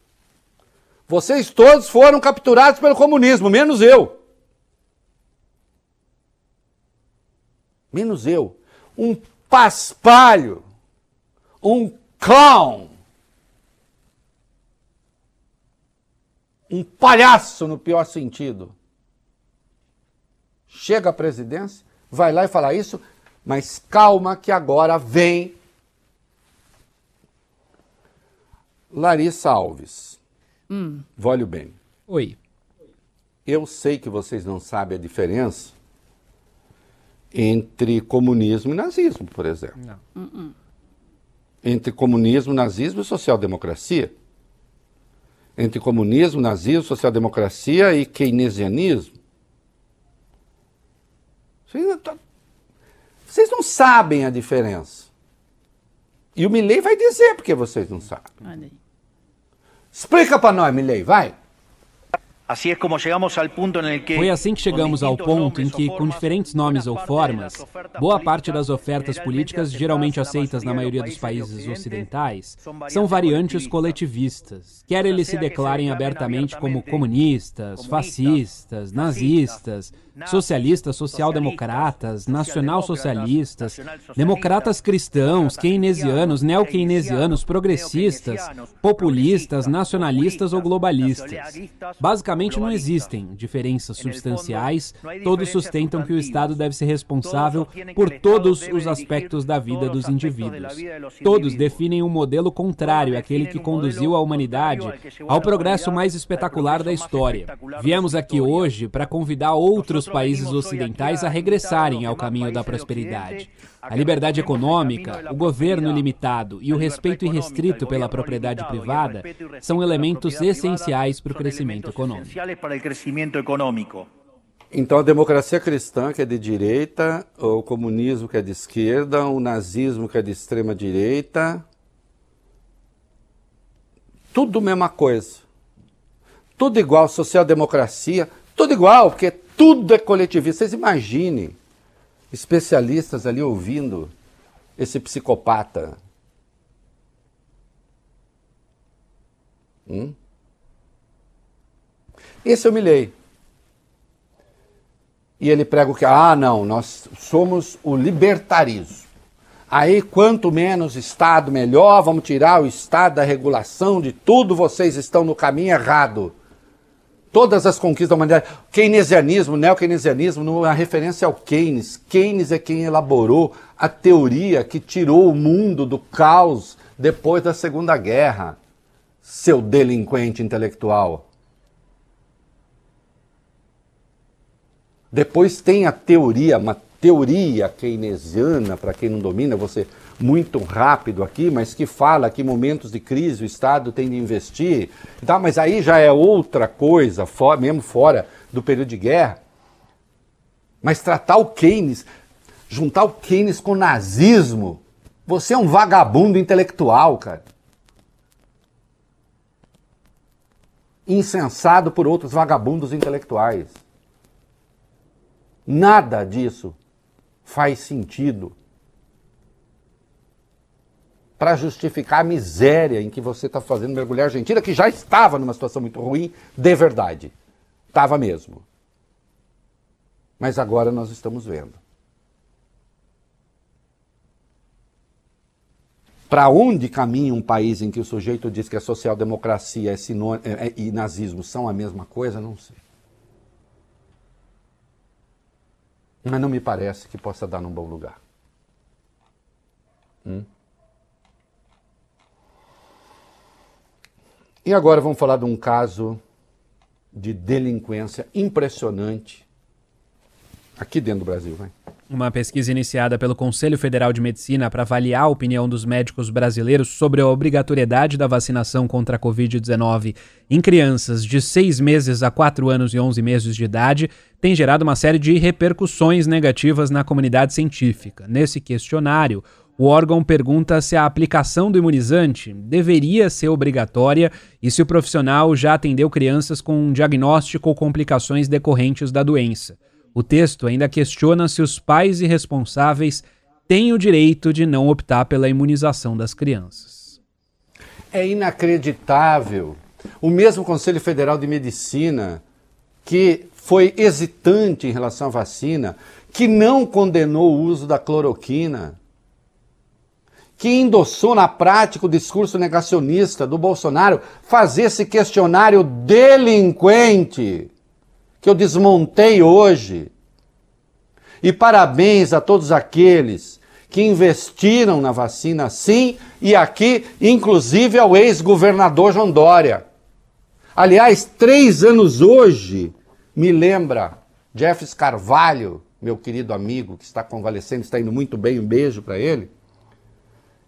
Vocês todos foram capturados pelo comunismo, menos eu. Menos eu. Um paspalho. Um clown. Um palhaço no pior sentido. Chega à presidência, vai lá e fala isso, mas calma que agora vem Larissa Alves. Hum. Vólio bem. Oi. Eu sei que vocês não sabem a diferença entre comunismo e nazismo, por exemplo. Não. Uh-uh. Entre comunismo, nazismo e social-democracia. Entre comunismo, nazismo, social-democracia e keynesianismo. Vocês não, tá- vocês não sabem a diferença. E o Milley vai dizer porque vocês não sabem. Olha aí. Explica para nós, Milley, vai. El que Foi assim que chegamos ao ponto em que, com diferentes nomes ou formas, boa parte das ofertas políticas geralmente aceitas na maioria dos países ocidentais são variantes coletivistas, quer eles se declarem abertamente como comunistas, fascistas, nazistas, socialistas, social-democratas, nacional-socialistas, democratas cristãos, keynesianos, neo-keynesianos, progressistas, populistas, nacionalistas ou globalistas. Basicamente não existem diferenças substanciais, todos sustentam que o Estado deve ser responsável por todos os aspectos da vida dos indivíduos. Todos definem um modelo contrário àquele que conduziu a humanidade ao progresso mais espetacular da história. Viemos aqui hoje para convidar outros países ocidentais a regressarem ao caminho da prosperidade. A liberdade econômica, o governo limitado e o respeito irrestrito pela propriedade privada são elementos essenciais para o crescimento econômico. Então a democracia cristã, que é de direita, o comunismo, que é de esquerda, o nazismo, que é de extrema direita, tudo mesma coisa. Tudo igual, social-democracia, tudo igual, porque tudo é coletivista. Vocês imaginem especialistas ali ouvindo esse psicopata. Hum? Esse eu me leio. E ele prega o que? Ah, não, nós somos o libertarismo. Aí, quanto menos Estado, melhor. Vamos tirar o Estado da regulação de tudo. Vocês estão no caminho errado. Todas as conquistas da humanidade. Keynesianismo, neo-keynesianismo, a referência ao Keynes. Keynes é quem elaborou a teoria que tirou o mundo do caos depois da Segunda Guerra. Seu delinquente intelectual. Depois tem a teoria, uma teoria keynesiana, para quem não domina, você muito rápido aqui, mas que fala que momentos de crise o Estado tem de investir. Tá, mas aí já é outra coisa, for, mesmo fora do período de guerra. Mas tratar o Keynes, juntar o Keynes com o nazismo, você é um vagabundo intelectual, cara. Insensado por outros vagabundos intelectuais. Nada disso faz sentido para justificar a miséria em que você está fazendo mergulhar a Argentina, que já estava numa situação muito ruim, de verdade. Estava mesmo. Mas agora nós estamos vendo. Para onde caminha um país em que o sujeito diz que a social-democracia é sinônimo, é, e nazismo são a mesma coisa? Não sei. Mas não me parece que possa dar num bom lugar. Hum? E agora vamos falar de um caso de delinquência impressionante aqui dentro do Brasil. Vai. Uma pesquisa iniciada pelo Conselho Federal de Medicina para avaliar a opinião dos médicos brasileiros sobre a obrigatoriedade da vacinação contra a Covid-19 em crianças de 6 meses a 4 anos e 11 meses de idade tem gerado uma série de repercussões negativas na comunidade científica. Nesse questionário, o órgão pergunta se a aplicação do imunizante deveria ser obrigatória e se o profissional já atendeu crianças com diagnóstico ou complicações decorrentes da doença. O texto ainda questiona se os pais e responsáveis têm o direito de não optar pela imunização das crianças. É inacreditável. O mesmo Conselho Federal de Medicina, que foi hesitante em relação à vacina, que não condenou o uso da cloroquina, que endossou na prática o discurso negacionista do Bolsonaro, fazer esse questionário delinquente que eu desmontei hoje. E parabéns a todos aqueles que investiram na vacina sim, e aqui, inclusive, ao ex-governador João Dória. Aliás, três anos hoje, me lembra Jeffs Carvalho, meu querido amigo, que está convalescendo, está indo muito bem, um beijo para ele,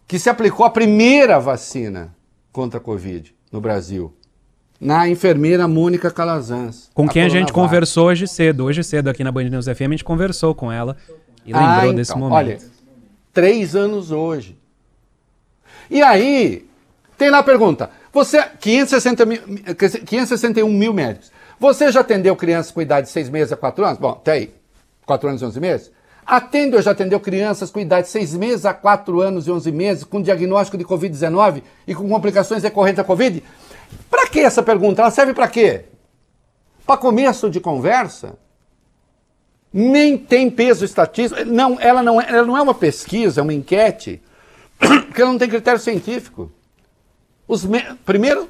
que se aplicou a primeira vacina contra a Covid no Brasil na enfermeira Mônica Calazans. Com quem a, a gente conversou hoje cedo. Hoje cedo aqui na Band News FM a gente conversou com ela e lembrou ah, então, desse momento. Olha, três anos hoje. E aí, tem lá a pergunta. Você, 560 mil, 561 mil médicos. Você já atendeu crianças com idade de 6 meses a 4 anos? Bom, até aí. 4 anos e 11 meses? Atende ou já atendeu crianças com idade de 6 meses a 4 anos e 11 meses, com diagnóstico de Covid-19 e com complicações decorrentes da Covid? Para que essa pergunta? Ela serve para quê? Para começo de conversa? nem tem peso estatístico. Não, ela não é, ela não é uma pesquisa, é uma enquete, porque ela não tem critério científico. Os me- Primeiro,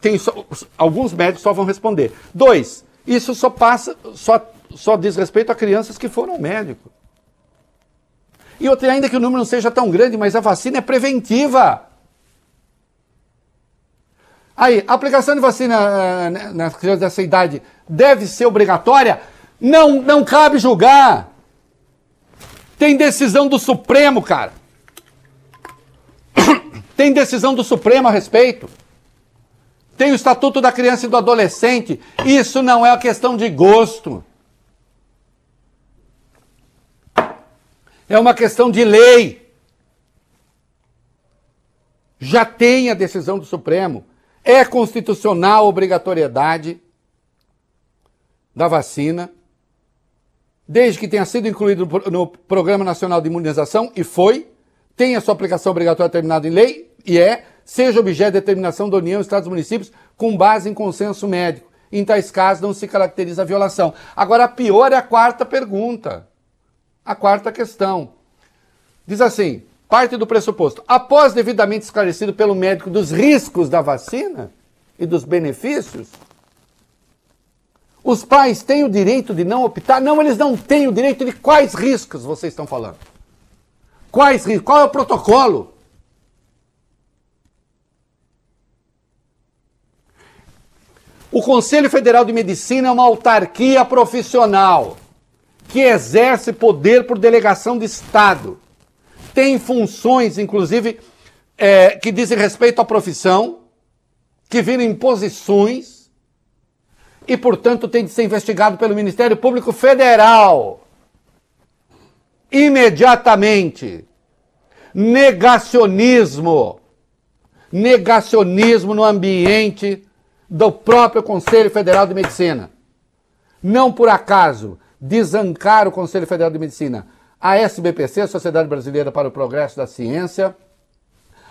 tem só- alguns médicos só vão responder. Dois, isso só passa, só, só diz respeito a crianças que foram médico. E outra, ainda que o número não seja tão grande, mas a vacina é preventiva. Aí, a aplicação de vacina eh, nas crianças dessa idade deve ser obrigatória? Não, não cabe julgar. Tem decisão do Supremo, cara. Tem decisão do Supremo a respeito. Tem o Estatuto da Criança e do Adolescente. Isso não é uma questão de gosto. É uma questão de lei. Já tem a decisão do Supremo. É constitucional a obrigatoriedade da vacina, desde que tenha sido incluído no, Programa Nacional de Imunização, e foi, tem a sua aplicação obrigatória terminada em lei, e é, seja objeto de determinação da União, Estados e municípios, com base em consenso médico. Em tais casos, não se caracteriza a violação. Agora, a pior é a quarta pergunta. A quarta questão. Diz assim: parte do pressuposto. Após devidamente esclarecido pelo médico dos riscos da vacina e dos benefícios, os pais têm o direito de não optar? Não, eles não têm o direito de quais riscos vocês estão falando? Quais riscos? Qual é o protocolo? O Conselho Federal de Medicina é uma autarquia profissional que exerce poder por delegação de Estado. Tem funções, inclusive, é, que dizem respeito à profissão, que viram imposições e, portanto, tem de ser investigado pelo Ministério Público Federal. Imediatamente. Negacionismo. Negacionismo no ambiente do próprio Conselho Federal de Medicina. Não por acaso desancar o Conselho Federal de Medicina, a SBPC, a Sociedade Brasileira para o Progresso da Ciência,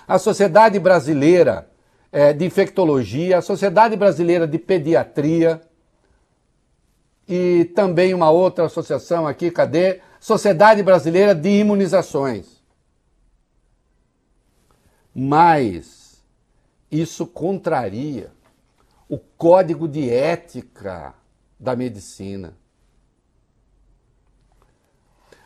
a Sociedade Brasileira eh, de Infectologia, a Sociedade Brasileira de Pediatria e também uma outra associação aqui, cadê? Sociedade Brasileira de Imunizações. Mas isso contraria o código de ética da medicina.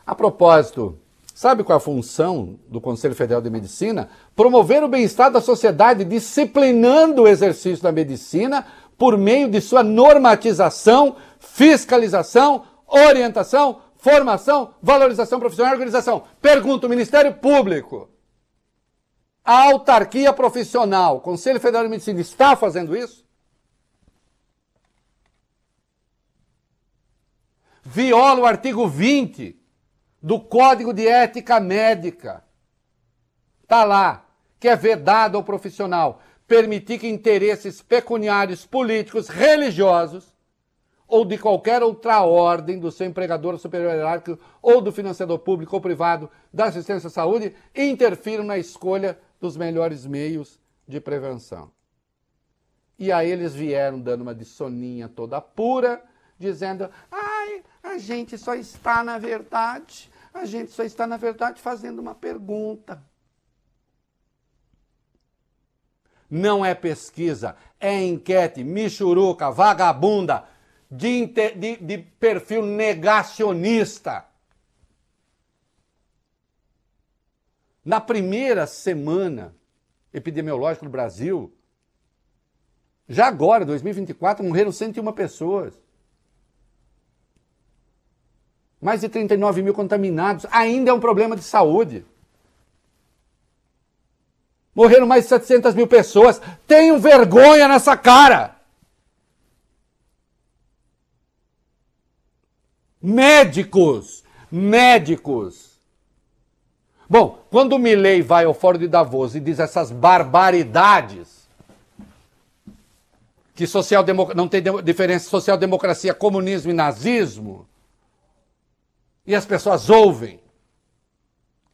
A propósito, sabe qual é a função do Conselho Federal de Medicina? Promover o bem-estar da sociedade, disciplinando o exercício da medicina por meio de sua normatização, fiscalização, orientação, formação, valorização profissional e organização. Pergunta o Ministério Público. A autarquia profissional, Conselho Federal de Medicina, está fazendo isso? Viola o artigo 20 do Código de Ética Médica. Está lá, que é vedado ao profissional permitir que interesses pecuniários, políticos, religiosos ou de qualquer outra ordem do seu empregador superior hierárquico ou do financiador público ou privado da assistência à saúde interfiram na escolha dos melhores meios de prevenção. E aí eles vieram dando uma de soninha toda pura, dizendo: ai, a gente só está, na verdade, a gente só está, na verdade, fazendo uma pergunta. Não é pesquisa, é enquete, michuruca, vagabunda, de, de, de perfil negacionista. Na primeira semana epidemiológica do Brasil, já agora, 2024, morreram 101 pessoas. Mais de 39 mil contaminados. Ainda é um problema de saúde. Morreram mais de 700 mil pessoas. Tenham vergonha nessa cara. Médicos, médicos. Bom, quando o Milley vai ao Fórum de Davos e diz essas barbaridades, que social não tem diferença social-democracia, comunismo e nazismo, e as pessoas ouvem,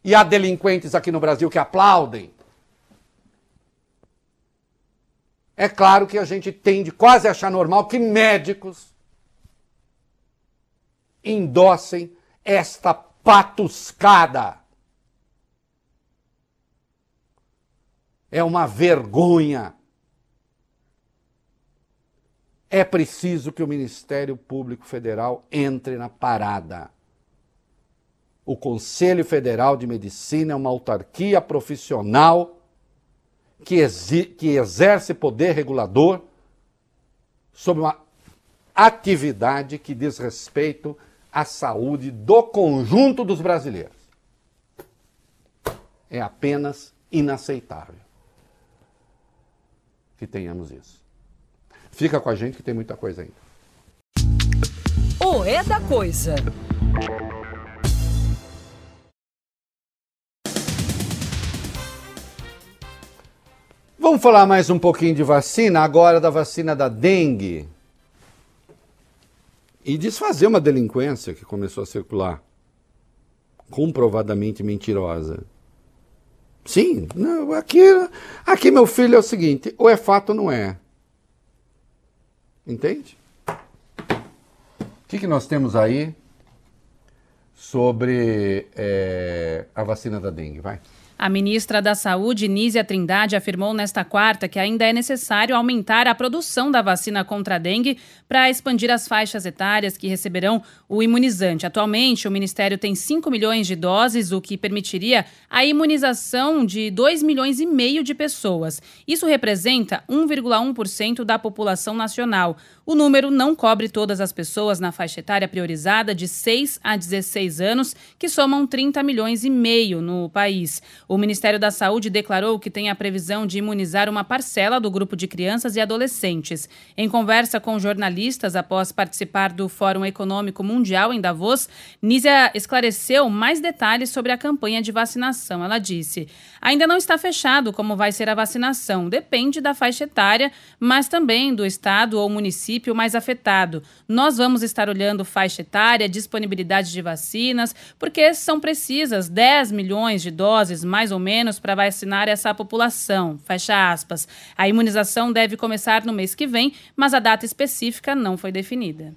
e há delinquentes aqui no Brasil que aplaudem, é claro que a gente tende quase a achar normal que médicos endossem esta patuscada. É uma vergonha. É preciso que o Ministério Público Federal entre na parada. O Conselho Federal de Medicina é uma autarquia profissional que, que exerce poder regulador sobre uma atividade que diz respeito à saúde do conjunto dos brasileiros. É apenas inaceitável que tenhamos isso. Fica com a gente que tem muita coisa ainda. O é da coisa. Vamos falar mais um pouquinho de vacina, agora da vacina da dengue. E desfazer uma delinquência que começou a circular, comprovadamente mentirosa. Sim, não, aqui, aqui, meu filho, é o seguinte: ou é fato ou não é. Entende? O que, que nós temos aí sobre é, a vacina da dengue? Vai. A ministra da Saúde, Nízia Trindade, afirmou nesta quarta que ainda é necessário aumentar a produção da vacina contra a dengue para expandir as faixas etárias que receberão o imunizante. Atualmente, o Ministério tem 5 milhões de doses, o que permitiria a imunização de 2 milhões e meio de pessoas. Isso representa 1,1% da população nacional. O número não cobre todas as pessoas na faixa etária priorizada de 6 a 16 anos, que somam 30 milhões e meio no país. O Ministério da Saúde declarou que tem a previsão de imunizar uma parcela do grupo de crianças e adolescentes. Em conversa com jornalistas após participar do Fórum Econômico Mundial em Davos, Nízia esclareceu mais detalhes sobre a campanha de vacinação. Ela disse: ainda não está fechado como vai ser a vacinação, depende da faixa etária, mas também do estado ou município município mais afetado. Nós vamos estar olhando faixa etária, disponibilidade de vacinas, porque são precisas 10 milhões de doses, mais ou menos, para vacinar essa população. Fecha aspas. A imunização deve começar no mês que vem, mas a data específica não foi definida.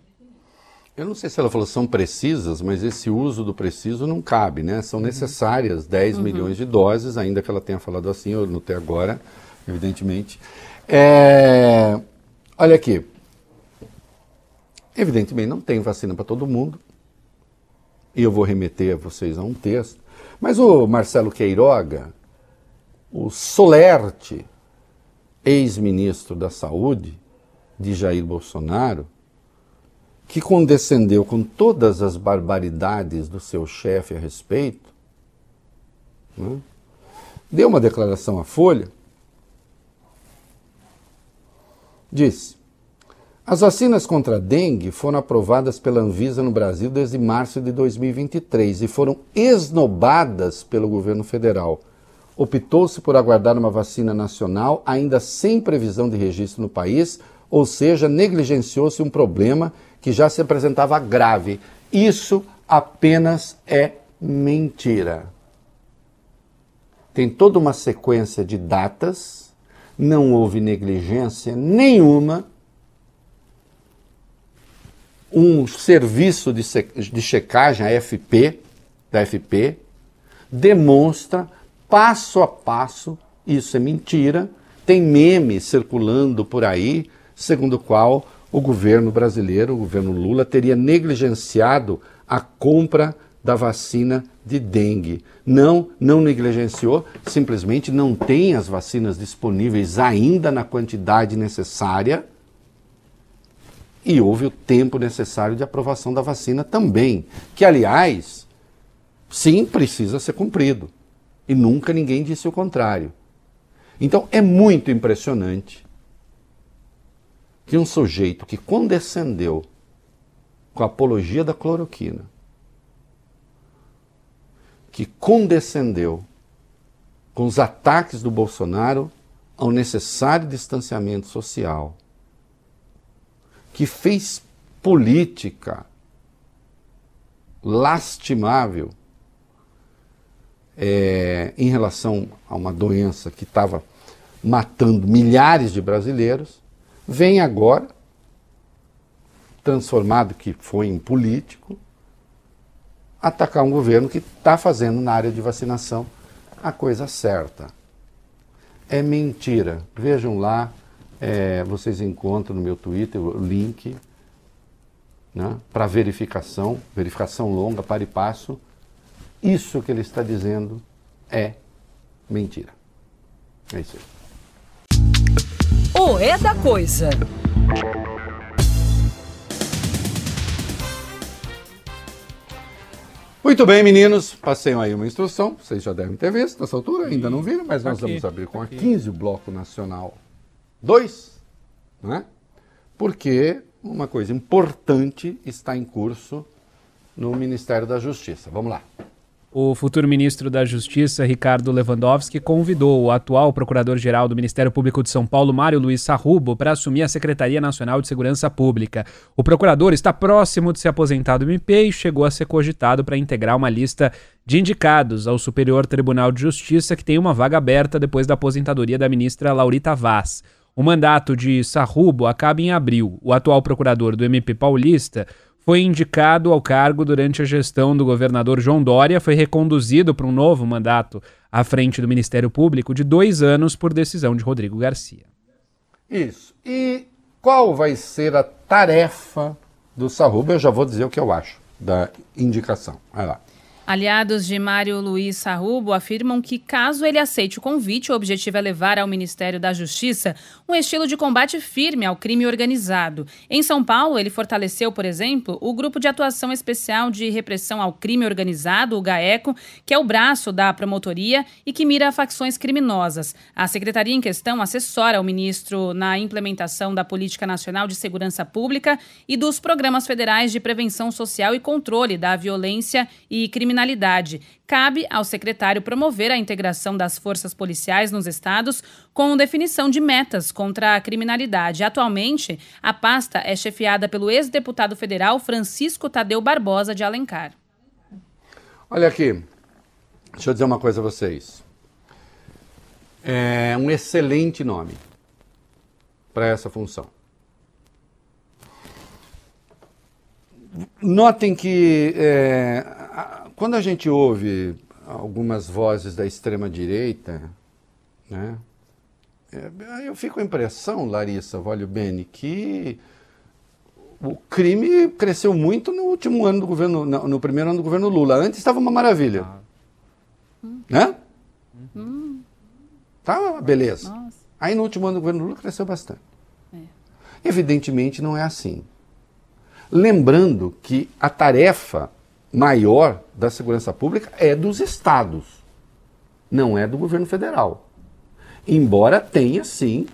Eu não sei se ela falou são precisas, mas esse uso do preciso não cabe, né? São necessárias 10 uhum. milhões de doses, ainda que ela tenha falado assim, eu notei agora, evidentemente. É... Olha aqui, Evidentemente, não tem vacina para todo mundo. E eu vou remeter a vocês a um texto. Mas o Marcelo Queiroga, o Solerte, ex-ministro da Saúde de Jair Bolsonaro, que condescendeu com todas as barbaridades do seu chefe a respeito, né? deu uma declaração à Folha, disse: as vacinas contra a dengue foram aprovadas pela Anvisa no Brasil desde março de 2023 e foram esnobadas pelo governo federal. Optou-se por aguardar uma vacina nacional ainda sem previsão de registro no país, ou seja, negligenciou-se um problema que já se apresentava grave. Isso apenas é mentira. Tem toda uma sequência de datas, não houve negligência nenhuma um serviço de, de checagem, a FP, da FP, demonstra passo a passo, isso é mentira, tem meme circulando por aí, segundo o qual o governo brasileiro, o governo Lula, teria negligenciado a compra da vacina de dengue. Não, não negligenciou, simplesmente não tem as vacinas disponíveis ainda na quantidade necessária e houve o tempo necessário de aprovação da vacina também, que, aliás, sim, precisa ser cumprido. E nunca ninguém disse o contrário. Então, é muito impressionante que um sujeito que condescendeu com a apologia da cloroquina, que condescendeu com os ataques do Bolsonaro ao necessário distanciamento social, que fez política lastimável é, em relação a uma doença que estava matando milhares de brasileiros, vem agora, transformado que foi em político, atacar um governo que está fazendo na área de vacinação a coisa certa. É mentira. Vejam lá, é, vocês encontram no meu Twitter o link né, para verificação, verificação longa, para e passo. Isso que ele está dizendo é mentira. É isso aí. O é da coisa. Muito bem, meninos. Passei aí uma instrução. Vocês já devem ter visto nessa altura, ainda não viram, mas nós Aqui, vamos abrir com a aqui. 15 o Bloco Nacional 2, né? porque uma coisa importante está em curso no Ministério da Justiça. Vamos lá. O futuro ministro da Justiça, Ricardo Lewandowski, convidou o atual procurador-geral do Ministério Público de São Paulo, Mário Luiz Sarrubo, para assumir a Secretaria Nacional de Segurança Pública. O procurador está próximo de se aposentar do MP e chegou a ser cogitado para integrar uma lista de indicados ao Superior Tribunal de Justiça, que tem uma vaga aberta depois da aposentadoria da ministra Laurita Vaz. O mandato de Sarrubo acaba em abril. O atual procurador do MP paulista foi indicado ao cargo durante a gestão do governador João Dória, foi reconduzido para um novo mandato à frente do Ministério Público de dois anos por decisão de Rodrigo Garcia. Isso. E qual vai ser a tarefa do Sarruba? Eu já vou dizer o que eu acho da indicação. Vai lá. Aliados de Mário Luiz Sarrubo afirmam que, caso ele aceite o convite, o objetivo é levar ao Ministério da Justiça um estilo de combate firme ao crime organizado. Em São Paulo, ele fortaleceu, por exemplo, o Grupo de Atuação Especial de Repressão ao Crime Organizado, o GAECO, que é o braço da promotoria e que mira facções criminosas. A secretaria em questão assessora o ministro na implementação da Política Nacional de Segurança Pública e dos programas federais de prevenção social e controle da violência e criminalidade criminalidade. Cabe ao secretário promover a integração das forças policiais nos estados com definição de metas contra a criminalidade. Atualmente, a pasta é chefiada pelo ex-deputado federal Francisco Tadeu Barbosa de Alencar. Olha aqui, deixa eu dizer uma coisa a vocês. É um excelente nome para essa função. Notem que é, quando a gente ouve algumas vozes da extrema-direita, né, é, eu fico com a impressão, Larissa Volio Bene, que o crime cresceu muito no último ano do governo, no, primeiro ano do governo Lula. Antes estava uma maravilha. Né? Tá uma beleza. Aí no último ano do governo Lula cresceu bastante. Evidentemente não é assim. Lembrando que a tarefa maior da segurança pública é dos estados, não é do governo federal. Embora tenha sim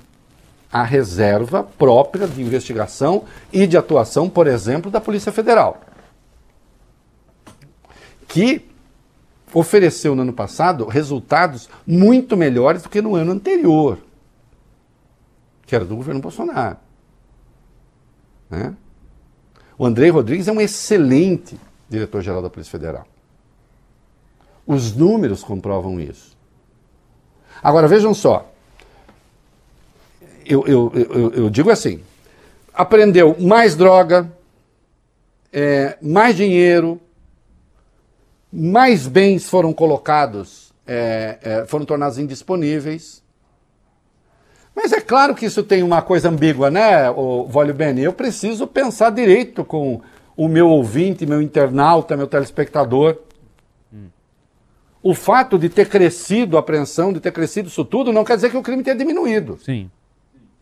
a reserva própria de investigação e de atuação, por exemplo, da Polícia Federal, que ofereceu no ano passado resultados muito melhores do que no ano anterior, que era do governo Bolsonaro. Né? O Andrei Rodrigues é um excelente diretor-geral da Polícia Federal. Os números comprovam isso. Agora vejam só. Eu, eu, eu, eu digo assim: aprendeu mais droga, é, mais dinheiro, mais bens foram colocados, é, é, foram tornados indisponíveis. Mas é claro que isso tem uma coisa ambígua, né, o Volio Bene? Eu preciso pensar direito com o meu ouvinte, meu internauta, meu telespectador. O fato de ter crescido a apreensão, de ter crescido isso tudo, não quer dizer que o crime tenha diminuído. Sim.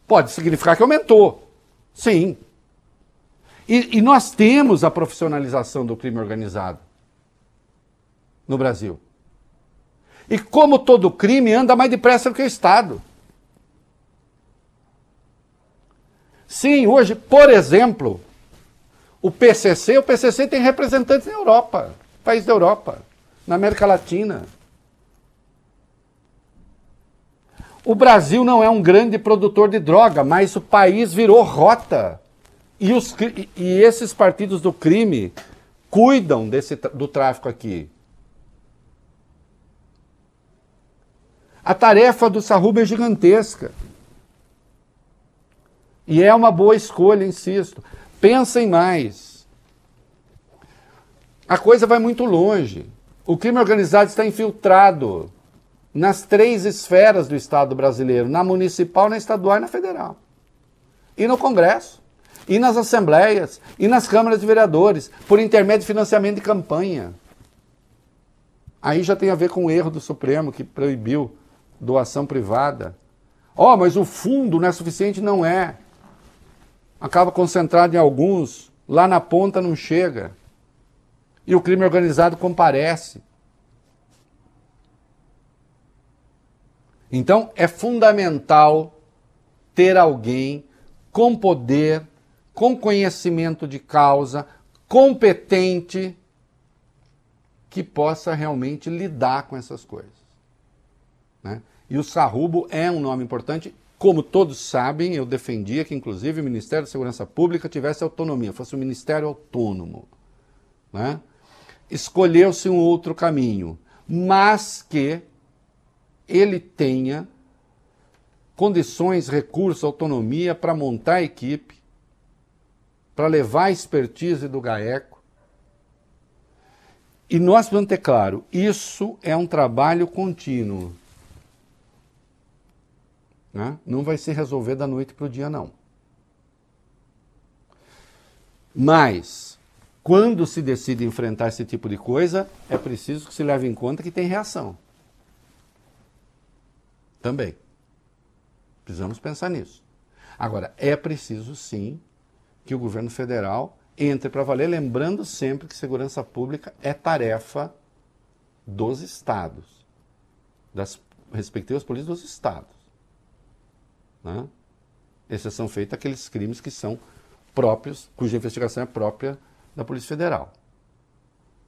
Pode significar que aumentou. Sim. E, e nós temos a profissionalização do crime organizado no Brasil. E como todo crime anda mais depressa do que o Estado. Sim, hoje, por exemplo, o PCC, o PCC tem representantes na Europa, país da Europa, na América Latina. O Brasil não é um grande produtor de droga, mas o país virou rota. E, os, e esses partidos do crime cuidam desse, do tráfico aqui. A tarefa do Sarruba é gigantesca. E é uma boa escolha, insisto. Pensem mais. A coisa vai muito longe. O crime organizado está infiltrado nas três esferas do Estado brasileiro: na municipal, na estadual e na federal. E no Congresso, e nas assembleias, e nas câmaras de vereadores, por intermédio de financiamento de campanha. Aí já tem a ver com o erro do Supremo que proibiu doação privada. Oh, mas o fundo não é suficiente? Não é. Acaba concentrado em alguns, lá na ponta não chega. E o crime organizado comparece. Então é fundamental ter alguém com poder, com conhecimento de causa, competente, que possa realmente lidar com essas coisas. Né? E o Sarrubo é um nome importante. Como todos sabem, eu defendia que, inclusive, o Ministério da Segurança Pública tivesse autonomia, fosse um ministério autônomo. Né? Escolheu-se um outro caminho, mas que ele tenha condições, recursos, autonomia para montar a equipe, para levar a expertise do GAECO. E nós vamos ter claro, isso é um trabalho contínuo. Né? Não vai se resolver da noite para o dia, não. Mas, quando se decide enfrentar esse tipo de coisa, é preciso que se leve em conta que tem reação. Também. Precisamos pensar nisso. Agora, é preciso sim que o governo federal entre para valer, lembrando sempre que segurança pública é tarefa dos estados, das respectivas polícias dos estados. Né? Exceção feita aqueles crimes que são próprios, cuja investigação é própria da Polícia Federal.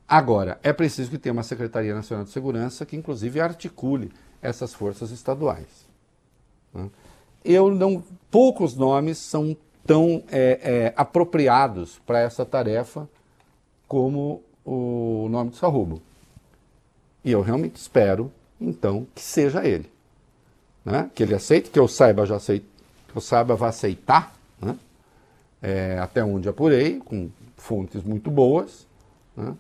Agora, é preciso que tenha uma Secretaria Nacional de Segurança que, inclusive, articule essas forças estaduais. Né? Eu não, poucos nomes são tão é, é, apropriados para essa tarefa como o nome de Sarrubo. E eu realmente espero, então, que seja ele. Né? Que ele aceite, que eu saiba, já aceite, que eu saiba, vai aceitar, né? é, até onde apurei, com fontes muito boas. Né?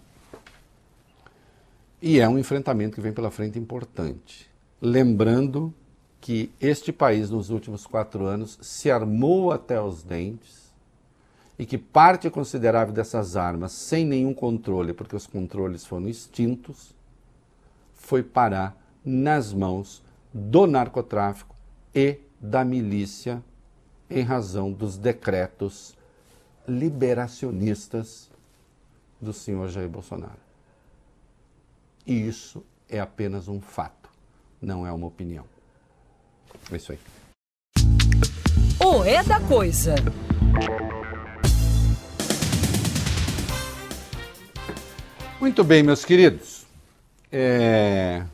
E é um enfrentamento que vem pela frente importante. Lembrando que este país, nos últimos quatro anos, se armou até os dentes e que parte considerável dessas armas, sem nenhum controle, porque os controles foram extintos, foi parar nas mãos do narcotráfico e da milícia em razão dos decretos liberacionistas do senhor Jair Bolsonaro. E isso é apenas um fato não é uma opinião. É isso aí. O é da coisa. Muito bem, meus queridos. É...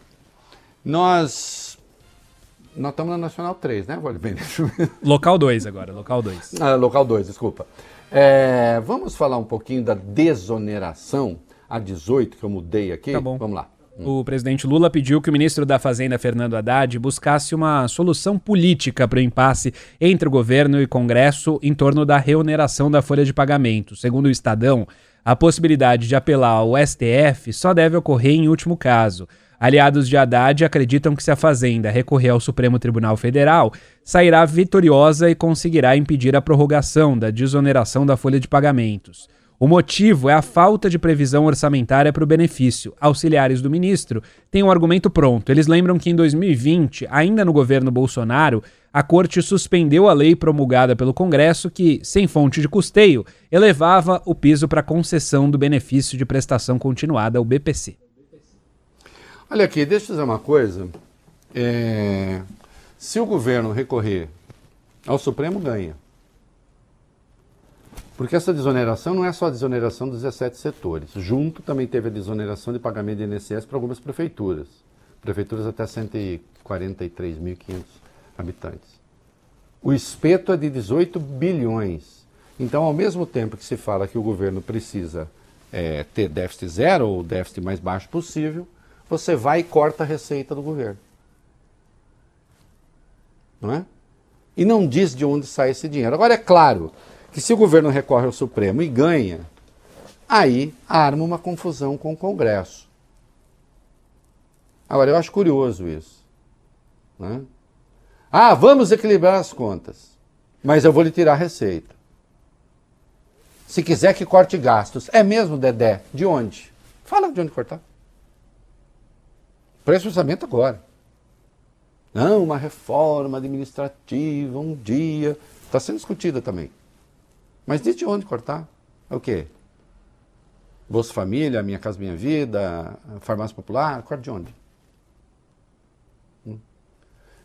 Nós. Nós estamos na Nacional 3, né, Vale Local 2 agora, local 2. Ah, local 2, desculpa. É... Vamos falar um pouquinho da desoneração a 18, que eu mudei aqui? Tá bom. Vamos lá. O presidente Lula pediu que o ministro da Fazenda, Fernando Haddad, buscasse uma solução política para o impasse entre o governo e Congresso em torno da reoneração da folha de pagamento. Segundo o Estadão, a possibilidade de apelar ao STF só deve ocorrer em último caso. Aliados de Haddad acreditam que se a Fazenda recorrer ao Supremo Tribunal Federal, sairá vitoriosa e conseguirá impedir a prorrogação da desoneração da folha de pagamentos. O motivo é a falta de previsão orçamentária para o benefício. Auxiliares do ministro têm um argumento pronto. Eles lembram que em 2020, ainda no governo Bolsonaro, a corte suspendeu a lei promulgada pelo Congresso que, sem fonte de custeio, elevava o piso para concessão do benefício de prestação continuada, o BPC. Olha aqui, deixa eu dizer uma coisa. É... Se o governo recorrer ao Supremo, ganha. Porque essa desoneração não é só a desoneração dos 17 setores. Junto também teve a desoneração de pagamento de INSS para algumas prefeituras. Prefeituras até 143.500 habitantes. O espeto é de 18 bilhões. Então, ao mesmo tempo que se fala que o governo precisa é, ter déficit zero ou déficit mais baixo possível, você vai e corta a receita do governo. Não é? E não diz de onde sai esse dinheiro. Agora, é claro que se o governo recorre ao Supremo e ganha, Aí arma uma confusão com o Congresso. Agora, eu acho curioso isso. Né? Ah, vamos equilibrar as contas, mas eu vou lhe tirar a receita. Se quiser que corte gastos. É mesmo, Dedé? De onde? Fala de onde cortar. Preço orçamento agora. Não, uma reforma administrativa, um dia. Está sendo discutida também. Mas diz de onde cortar? É o quê? Bolsa Família, Minha Casa Minha Vida, Farmácia Popular, corta de onde? Hum.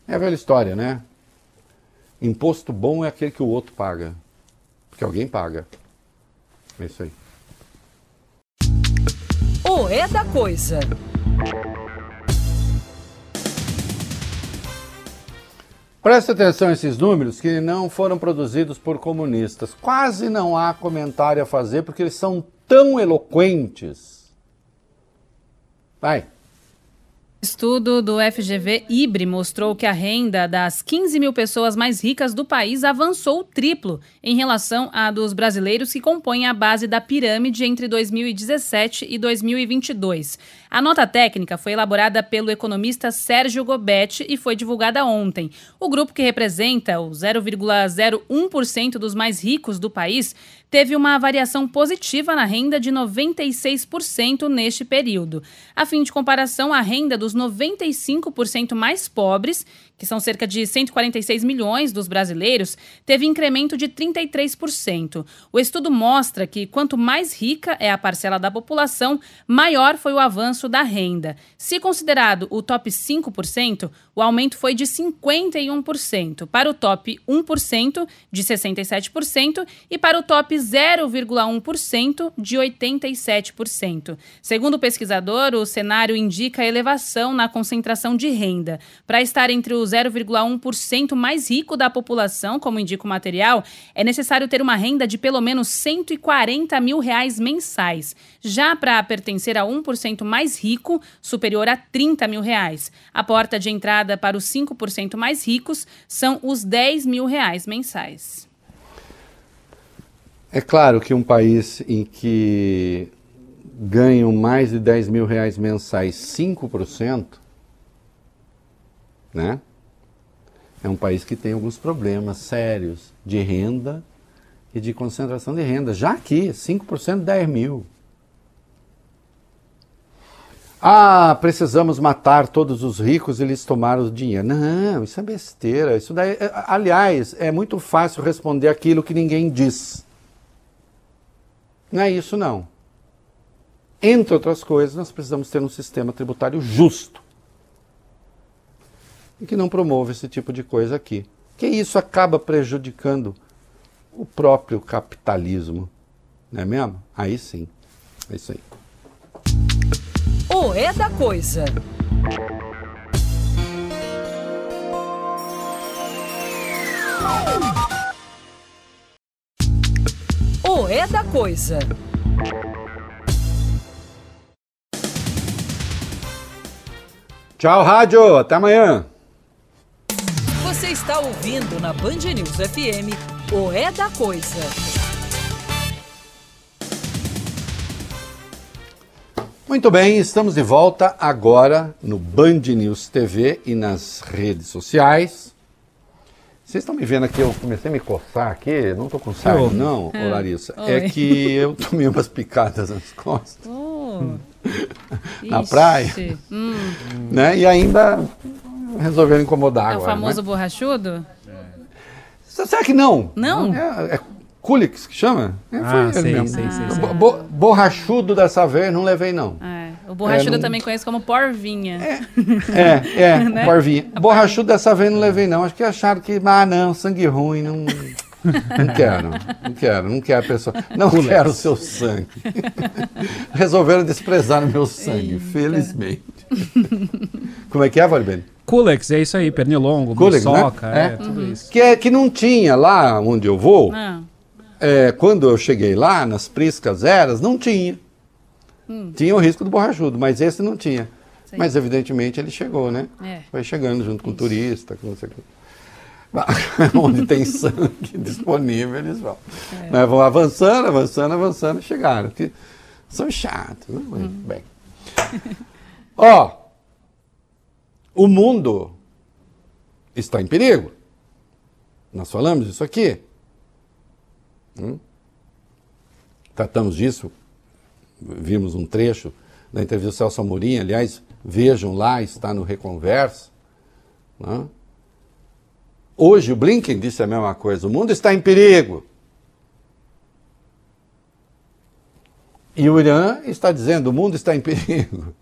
É a velha história, né? Imposto bom é aquele que o outro paga. Porque alguém paga. É isso aí. O É da Coisa. Preste atenção a esses números que não foram produzidos por comunistas. Quase não há comentário a fazer porque eles são tão eloquentes. Vai. Estudo do FGV IBRE mostrou que a renda das 15 mil pessoas mais ricas do país avançou triplo em relação à dos brasileiros que compõem a base da pirâmide entre 2017 e 2022. A nota técnica foi elaborada pelo economista Sérgio Gobetti e foi divulgada ontem. O grupo que representa o 0,01% dos mais ricos do país teve uma variação positiva na renda de 96% neste período. A fim de comparação, a renda dos 95% mais pobres, que são cerca de 146 milhões dos brasileiros, teve incremento de 33%. O estudo mostra que quanto mais rica é a parcela da população, maior foi o avanço da renda. Se considerado o top 5%, o aumento foi de 51%, para o top 1% de 67% e para o top 0,1% de 87%. Segundo o pesquisador, o cenário indica elevação na concentração de renda. Para estar entre os 0,1% mais rico da população, como indica o material, é necessário ter uma renda de pelo menos 140 mil reais mensais. Já para pertencer a 1% mais rico, superior a 30 mil reais. A porta de entrada para os 5% mais ricos são os 10 mil reais mensais. É claro que um país em que ganham mais de 10 mil reais mensais 5%, né? É um país que tem alguns problemas sérios de renda e de concentração de renda. Já aqui, 5% 10 mil. Ah, precisamos matar todos os ricos e eles tomaram o dinheiro. Não, isso é besteira. Isso daí, é, aliás, é muito fácil responder aquilo que ninguém diz. Não é isso, não. Entre outras coisas, nós precisamos ter um sistema tributário justo e que não promova esse tipo de coisa aqui. Que isso acaba prejudicando o próprio capitalismo. Não é mesmo? Aí sim. É isso aí. O É da Coisa. O É da Coisa. Tchau, rádio. Até amanhã. Você está ouvindo na Band News FM o É da Coisa. Muito bem, estamos de volta agora no Band News TV e nas redes sociais. Vocês estão me vendo aqui, eu comecei a me coçar aqui, não estou com sarna não, Ah, ô Larissa. oi. É que eu tomei umas picadas nas costas. Oh. Na Ixi. praia. Hum. Né? E ainda resolveram incomodar É o agora. famoso né? borrachudo? Será que não? Não? É, é Culix que chama? É, foi Ah, ele sei, mesmo. sei, sei, sei. bo- borrachudo dessa vez não levei, não. É, o borrachudo É, não- eu também conheço como porvinha. É, é, Né? porvinha. Borrachudo dessa vez não levei, não. Acho que acharam que, ah, não, sangue ruim, não. Não quero, não quero, não quero a pessoa. Não quero o seu sangue. Resolveram desprezar o meu sangue, felizmente. Como é que é, Valbene? Culex, é isso aí, pernilongo, Culex, né? soca, é, É. tudo Uhum. isso. Que, é, que não tinha lá onde eu vou. Não. É, quando eu cheguei lá, nas priscas eras, não tinha. Hum. Tinha o risco do borrachudo, mas esse não tinha. Mas evidentemente ele chegou, né? É. Foi chegando junto com o turista, com não sei o. Onde tem sangue disponível, eles vão. É. Né? Vão avançando, avançando, avançando e chegaram. Que são chatos, né? Hum. Bem. Ó, o mundo está em perigo. Nós falamos isso aqui. Hum? Tratamos disso, vimos um trecho da entrevista do Celso Amorim, aliás, vejam lá, está no Reconversa. Né? Hoje o Blinken disse a mesma coisa, o mundo está em perigo. E o Irã está dizendo, o mundo está em perigo.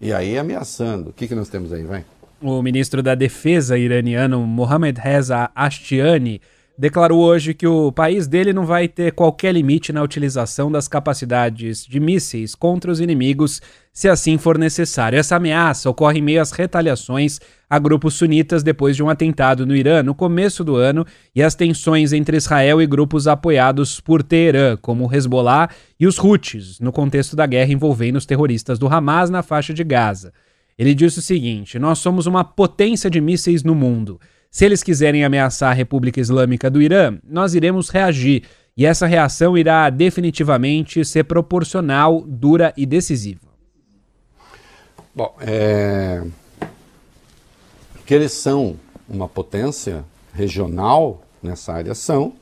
E aí ameaçando. O que, que nós temos aí, vai? O ministro da Defesa iraniano Mohammad Reza Ashtiani declarou hoje que o país dele não vai ter qualquer limite na utilização das capacidades de mísseis contra os inimigos, se assim for necessário. Essa ameaça ocorre em meio às retaliações a grupos sunitas depois de um atentado no Irã no começo do ano e as tensões entre Israel e grupos apoiados por Teherã, como o Hezbollah e os Houthis, no contexto da guerra envolvendo os terroristas do Hamas na faixa de Gaza. Ele disse o seguinte: Nós somos uma potência de mísseis no mundo. Se eles quiserem ameaçar a República Islâmica do Irã, nós iremos reagir. E essa reação irá definitivamente ser proporcional, dura e decisiva. Bom, é... que eles são uma potência regional nessa área são.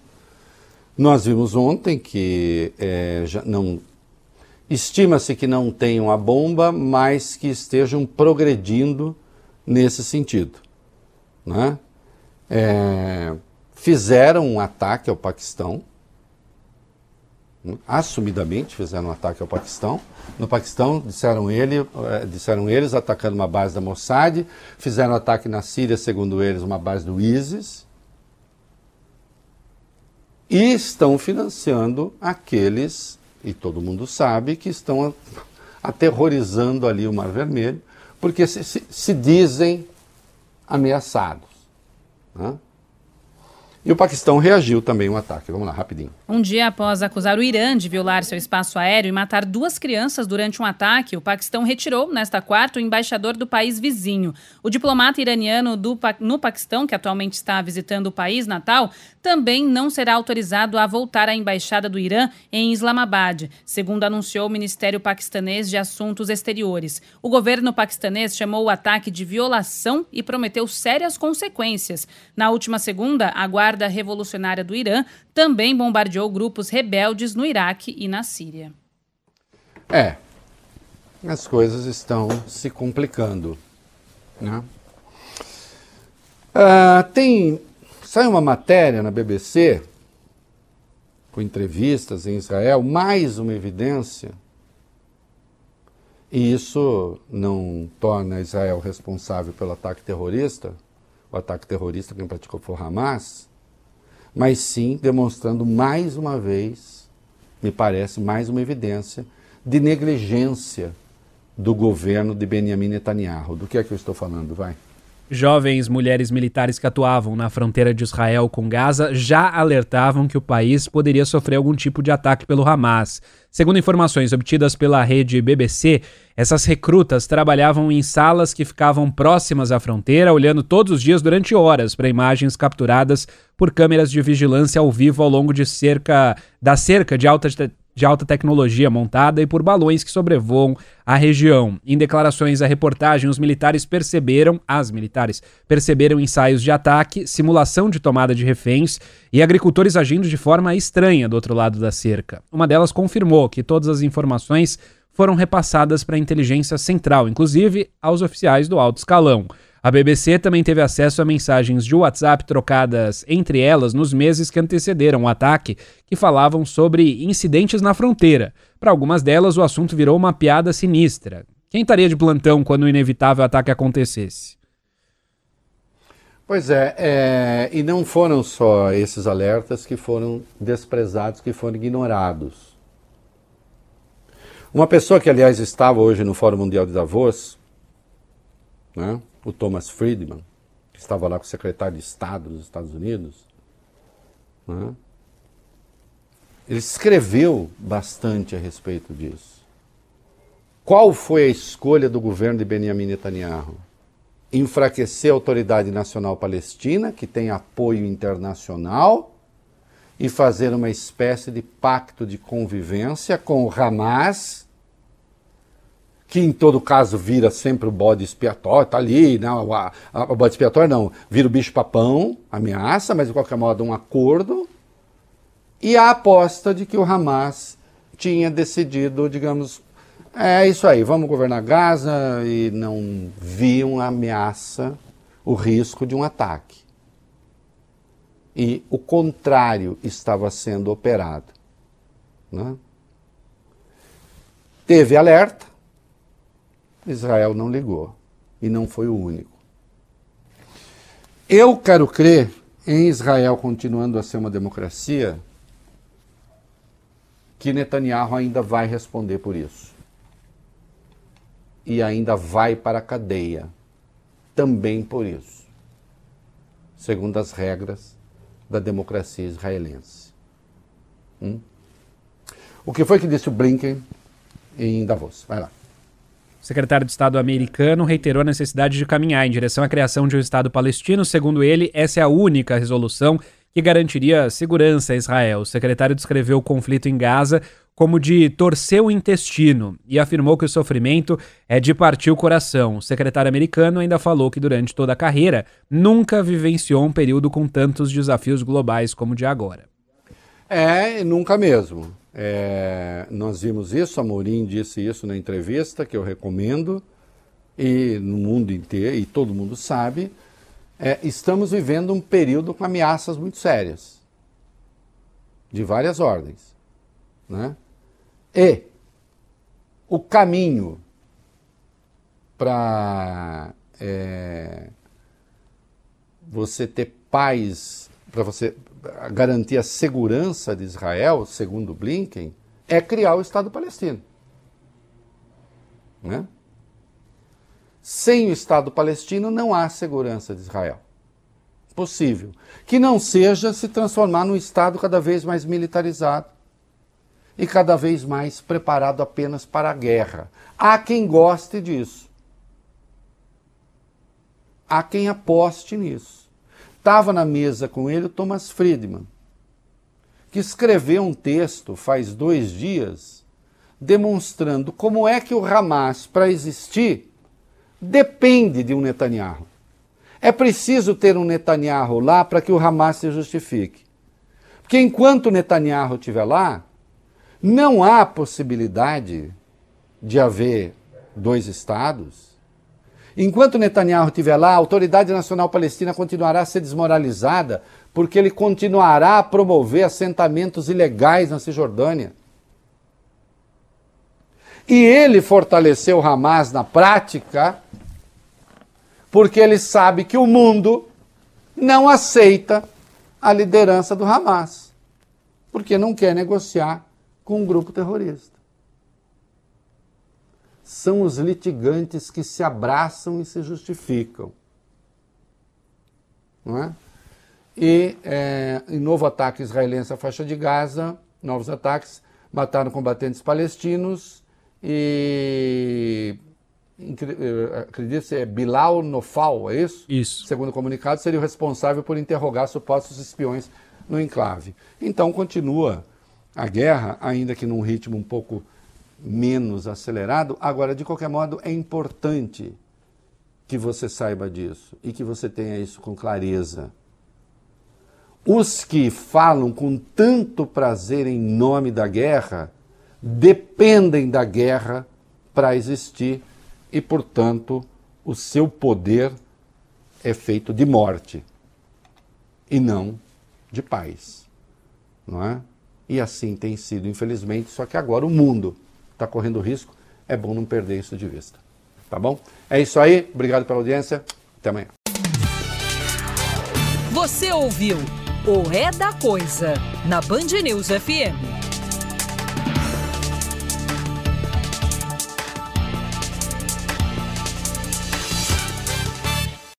Nós vimos ontem que é, já não estima-se que não tenham a bomba, mas que estejam progredindo nesse sentido. Né? É, fizeram um ataque ao Paquistão, assumidamente fizeram um ataque ao Paquistão. No Paquistão, disseram, ele, é, disseram eles, atacando uma base da Mossad, fizeram um ataque na Síria, segundo eles, uma base do ISIS, e estão financiando aqueles, e todo mundo sabe, que estão aterrorizando ali o Mar Vermelho, porque se, se, se dizem ameaçados. Né? E o Paquistão reagiu também um ataque. Vamos lá, rapidinho. Um dia após acusar o Irã de violar seu espaço aéreo e matar duas crianças durante um ataque, o Paquistão retirou, nesta quarta, o embaixador do país vizinho. O diplomata iraniano do, no Paquistão, que atualmente está visitando o país natal, também não será autorizado a voltar à embaixada do Irã em Islamabad, segundo anunciou o Ministério Paquistanês de Assuntos Exteriores. O governo paquistanês chamou o ataque de violação e prometeu sérias consequências. Na última segunda, a Guarda Revolucionária do Irã também bombardeou grupos rebeldes no Iraque e na Síria. É, as coisas estão se complicando. Né? Ah, tem. Sai uma matéria na BBC, com entrevistas em Israel, mais uma evidência. E isso não torna Israel responsável pelo ataque terrorista, o ataque terrorista quem praticou foi o Hamas, mas sim demonstrando mais uma vez, me parece, mais uma evidência de negligência do governo de Benjamin Netanyahu. Do que é que eu estou falando? Vai. Jovens mulheres militares que atuavam na fronteira de Israel com Gaza já alertavam que o país poderia sofrer algum tipo de ataque pelo Hamas. Segundo informações obtidas pela rede BBC, essas recrutas trabalhavam em salas que ficavam próximas à fronteira, olhando todos os dias durante horas para imagens capturadas por câmeras de vigilância ao vivo ao longo de cerca da cerca de alta de alta tecnologia montada e por balões que sobrevoam a região. Em declarações à reportagem, os militares perceberam, as militares perceberam ensaios de ataque, simulação de tomada de reféns e agricultores agindo de forma estranha do outro lado da cerca. Uma delas confirmou que todas as informações foram repassadas para a inteligência central, inclusive aos oficiais do alto escalão. A BBC também teve acesso a mensagens de WhatsApp trocadas entre elas nos meses que antecederam o ataque, que falavam sobre incidentes na fronteira. Para algumas delas, o assunto virou uma piada sinistra. Quem estaria de plantão quando o inevitável ataque acontecesse? Pois é, é, e não foram só esses alertas que foram desprezados, que foram ignorados. Uma pessoa que, aliás, estava hoje no Fórum Mundial de Davos, né, o Thomas Friedman, que estava lá com o secretário de Estado dos Estados Unidos, né? ele escreveu bastante a respeito disso. Qual foi a escolha do governo de Benjamin Netanyahu? enfraquecer a Autoridade Nacional Palestina, que tem apoio internacional, e fazer uma espécie de pacto de convivência com o Hamas, que em todo caso vira sempre o bode expiatório, está ali, não, né, a, a, o bode expiatório não, vira o bicho papão, ameaça, mas de qualquer modo um acordo, e a aposta de que o Hamas tinha decidido, digamos, é isso aí, vamos governar Gaza e não viam a ameaça, o risco de um ataque e o contrário estava sendo operado. Né? Teve alerta, Israel não ligou e não foi o único. Eu quero crer em Israel continuando a ser uma democracia que Netanyahu ainda vai responder por isso. E ainda vai para a cadeia também por isso. Segundo as regras da democracia israelense. Hum? O que foi que disse o Blinken em Davos? Vai lá. O secretário de Estado americano reiterou a necessidade de caminhar em direção à criação de um Estado palestino. Segundo ele, essa é a única resolução que garantiria segurança a Israel. O secretário descreveu o conflito em Gaza como de torcer o intestino e afirmou que o sofrimento é de partir o coração. O secretário americano ainda falou que durante toda a carreira nunca vivenciou um período com tantos desafios globais como o de agora. É, nunca mesmo. É, nós vimos isso, a Morim disse isso na entrevista, que eu recomendo, e no mundo inteiro, e todo mundo sabe, é, estamos vivendo um período com ameaças muito sérias, de várias ordens. Né? E o caminho para é, você ter paz, para você garantir a segurança de Israel, segundo Blinken, é criar o Estado palestino. Né? Sem o Estado palestino não há segurança de Israel. Possível. Que não seja se transformar num Estado cada vez mais militarizado e cada vez mais preparado apenas para a guerra. Há quem goste disso. Há quem aposte nisso. Estava na mesa com ele o Thomas Friedman, que escreveu um texto faz dois dias demonstrando como é que o Hamas, para existir, depende de um Netanyahu. É preciso ter um Netanyahu lá para que o Hamas se justifique. Porque enquanto Netanyahu estiver lá, não há possibilidade de haver dois estados. Enquanto Netanyahu estiver lá, a Autoridade Nacional Palestina continuará a ser desmoralizada, porque ele continuará a promover assentamentos ilegais na Cisjordânia. E ele fortaleceu Hamas na prática, porque ele sabe que o mundo não aceita a liderança do Hamas, porque não quer negociar com um grupo terrorista. São os litigantes que se abraçam e se justificam. Não é? E é, em novo ataque israelense à faixa de Gaza, novos ataques, mataram combatentes palestinos e eh, acredito que é Bilal Nofal, é isso? Isso. Segundo o comunicado, seria o responsável por interrogar supostos espiões no enclave. Então continua a guerra, ainda que num ritmo um pouco menos acelerado. Agora, de qualquer modo, é importante que você saiba disso e que você tenha isso com clareza. Os que falam com tanto prazer em nome da guerra dependem da guerra para existir e, portanto, o seu poder é feito de morte e não de paz, não é? E assim tem sido, infelizmente, só que agora o mundo está correndo risco, é bom não perder isso de vista. Tá bom? É isso aí, obrigado pela audiência, até amanhã. Você ouviu o É da Coisa, na Band News FM.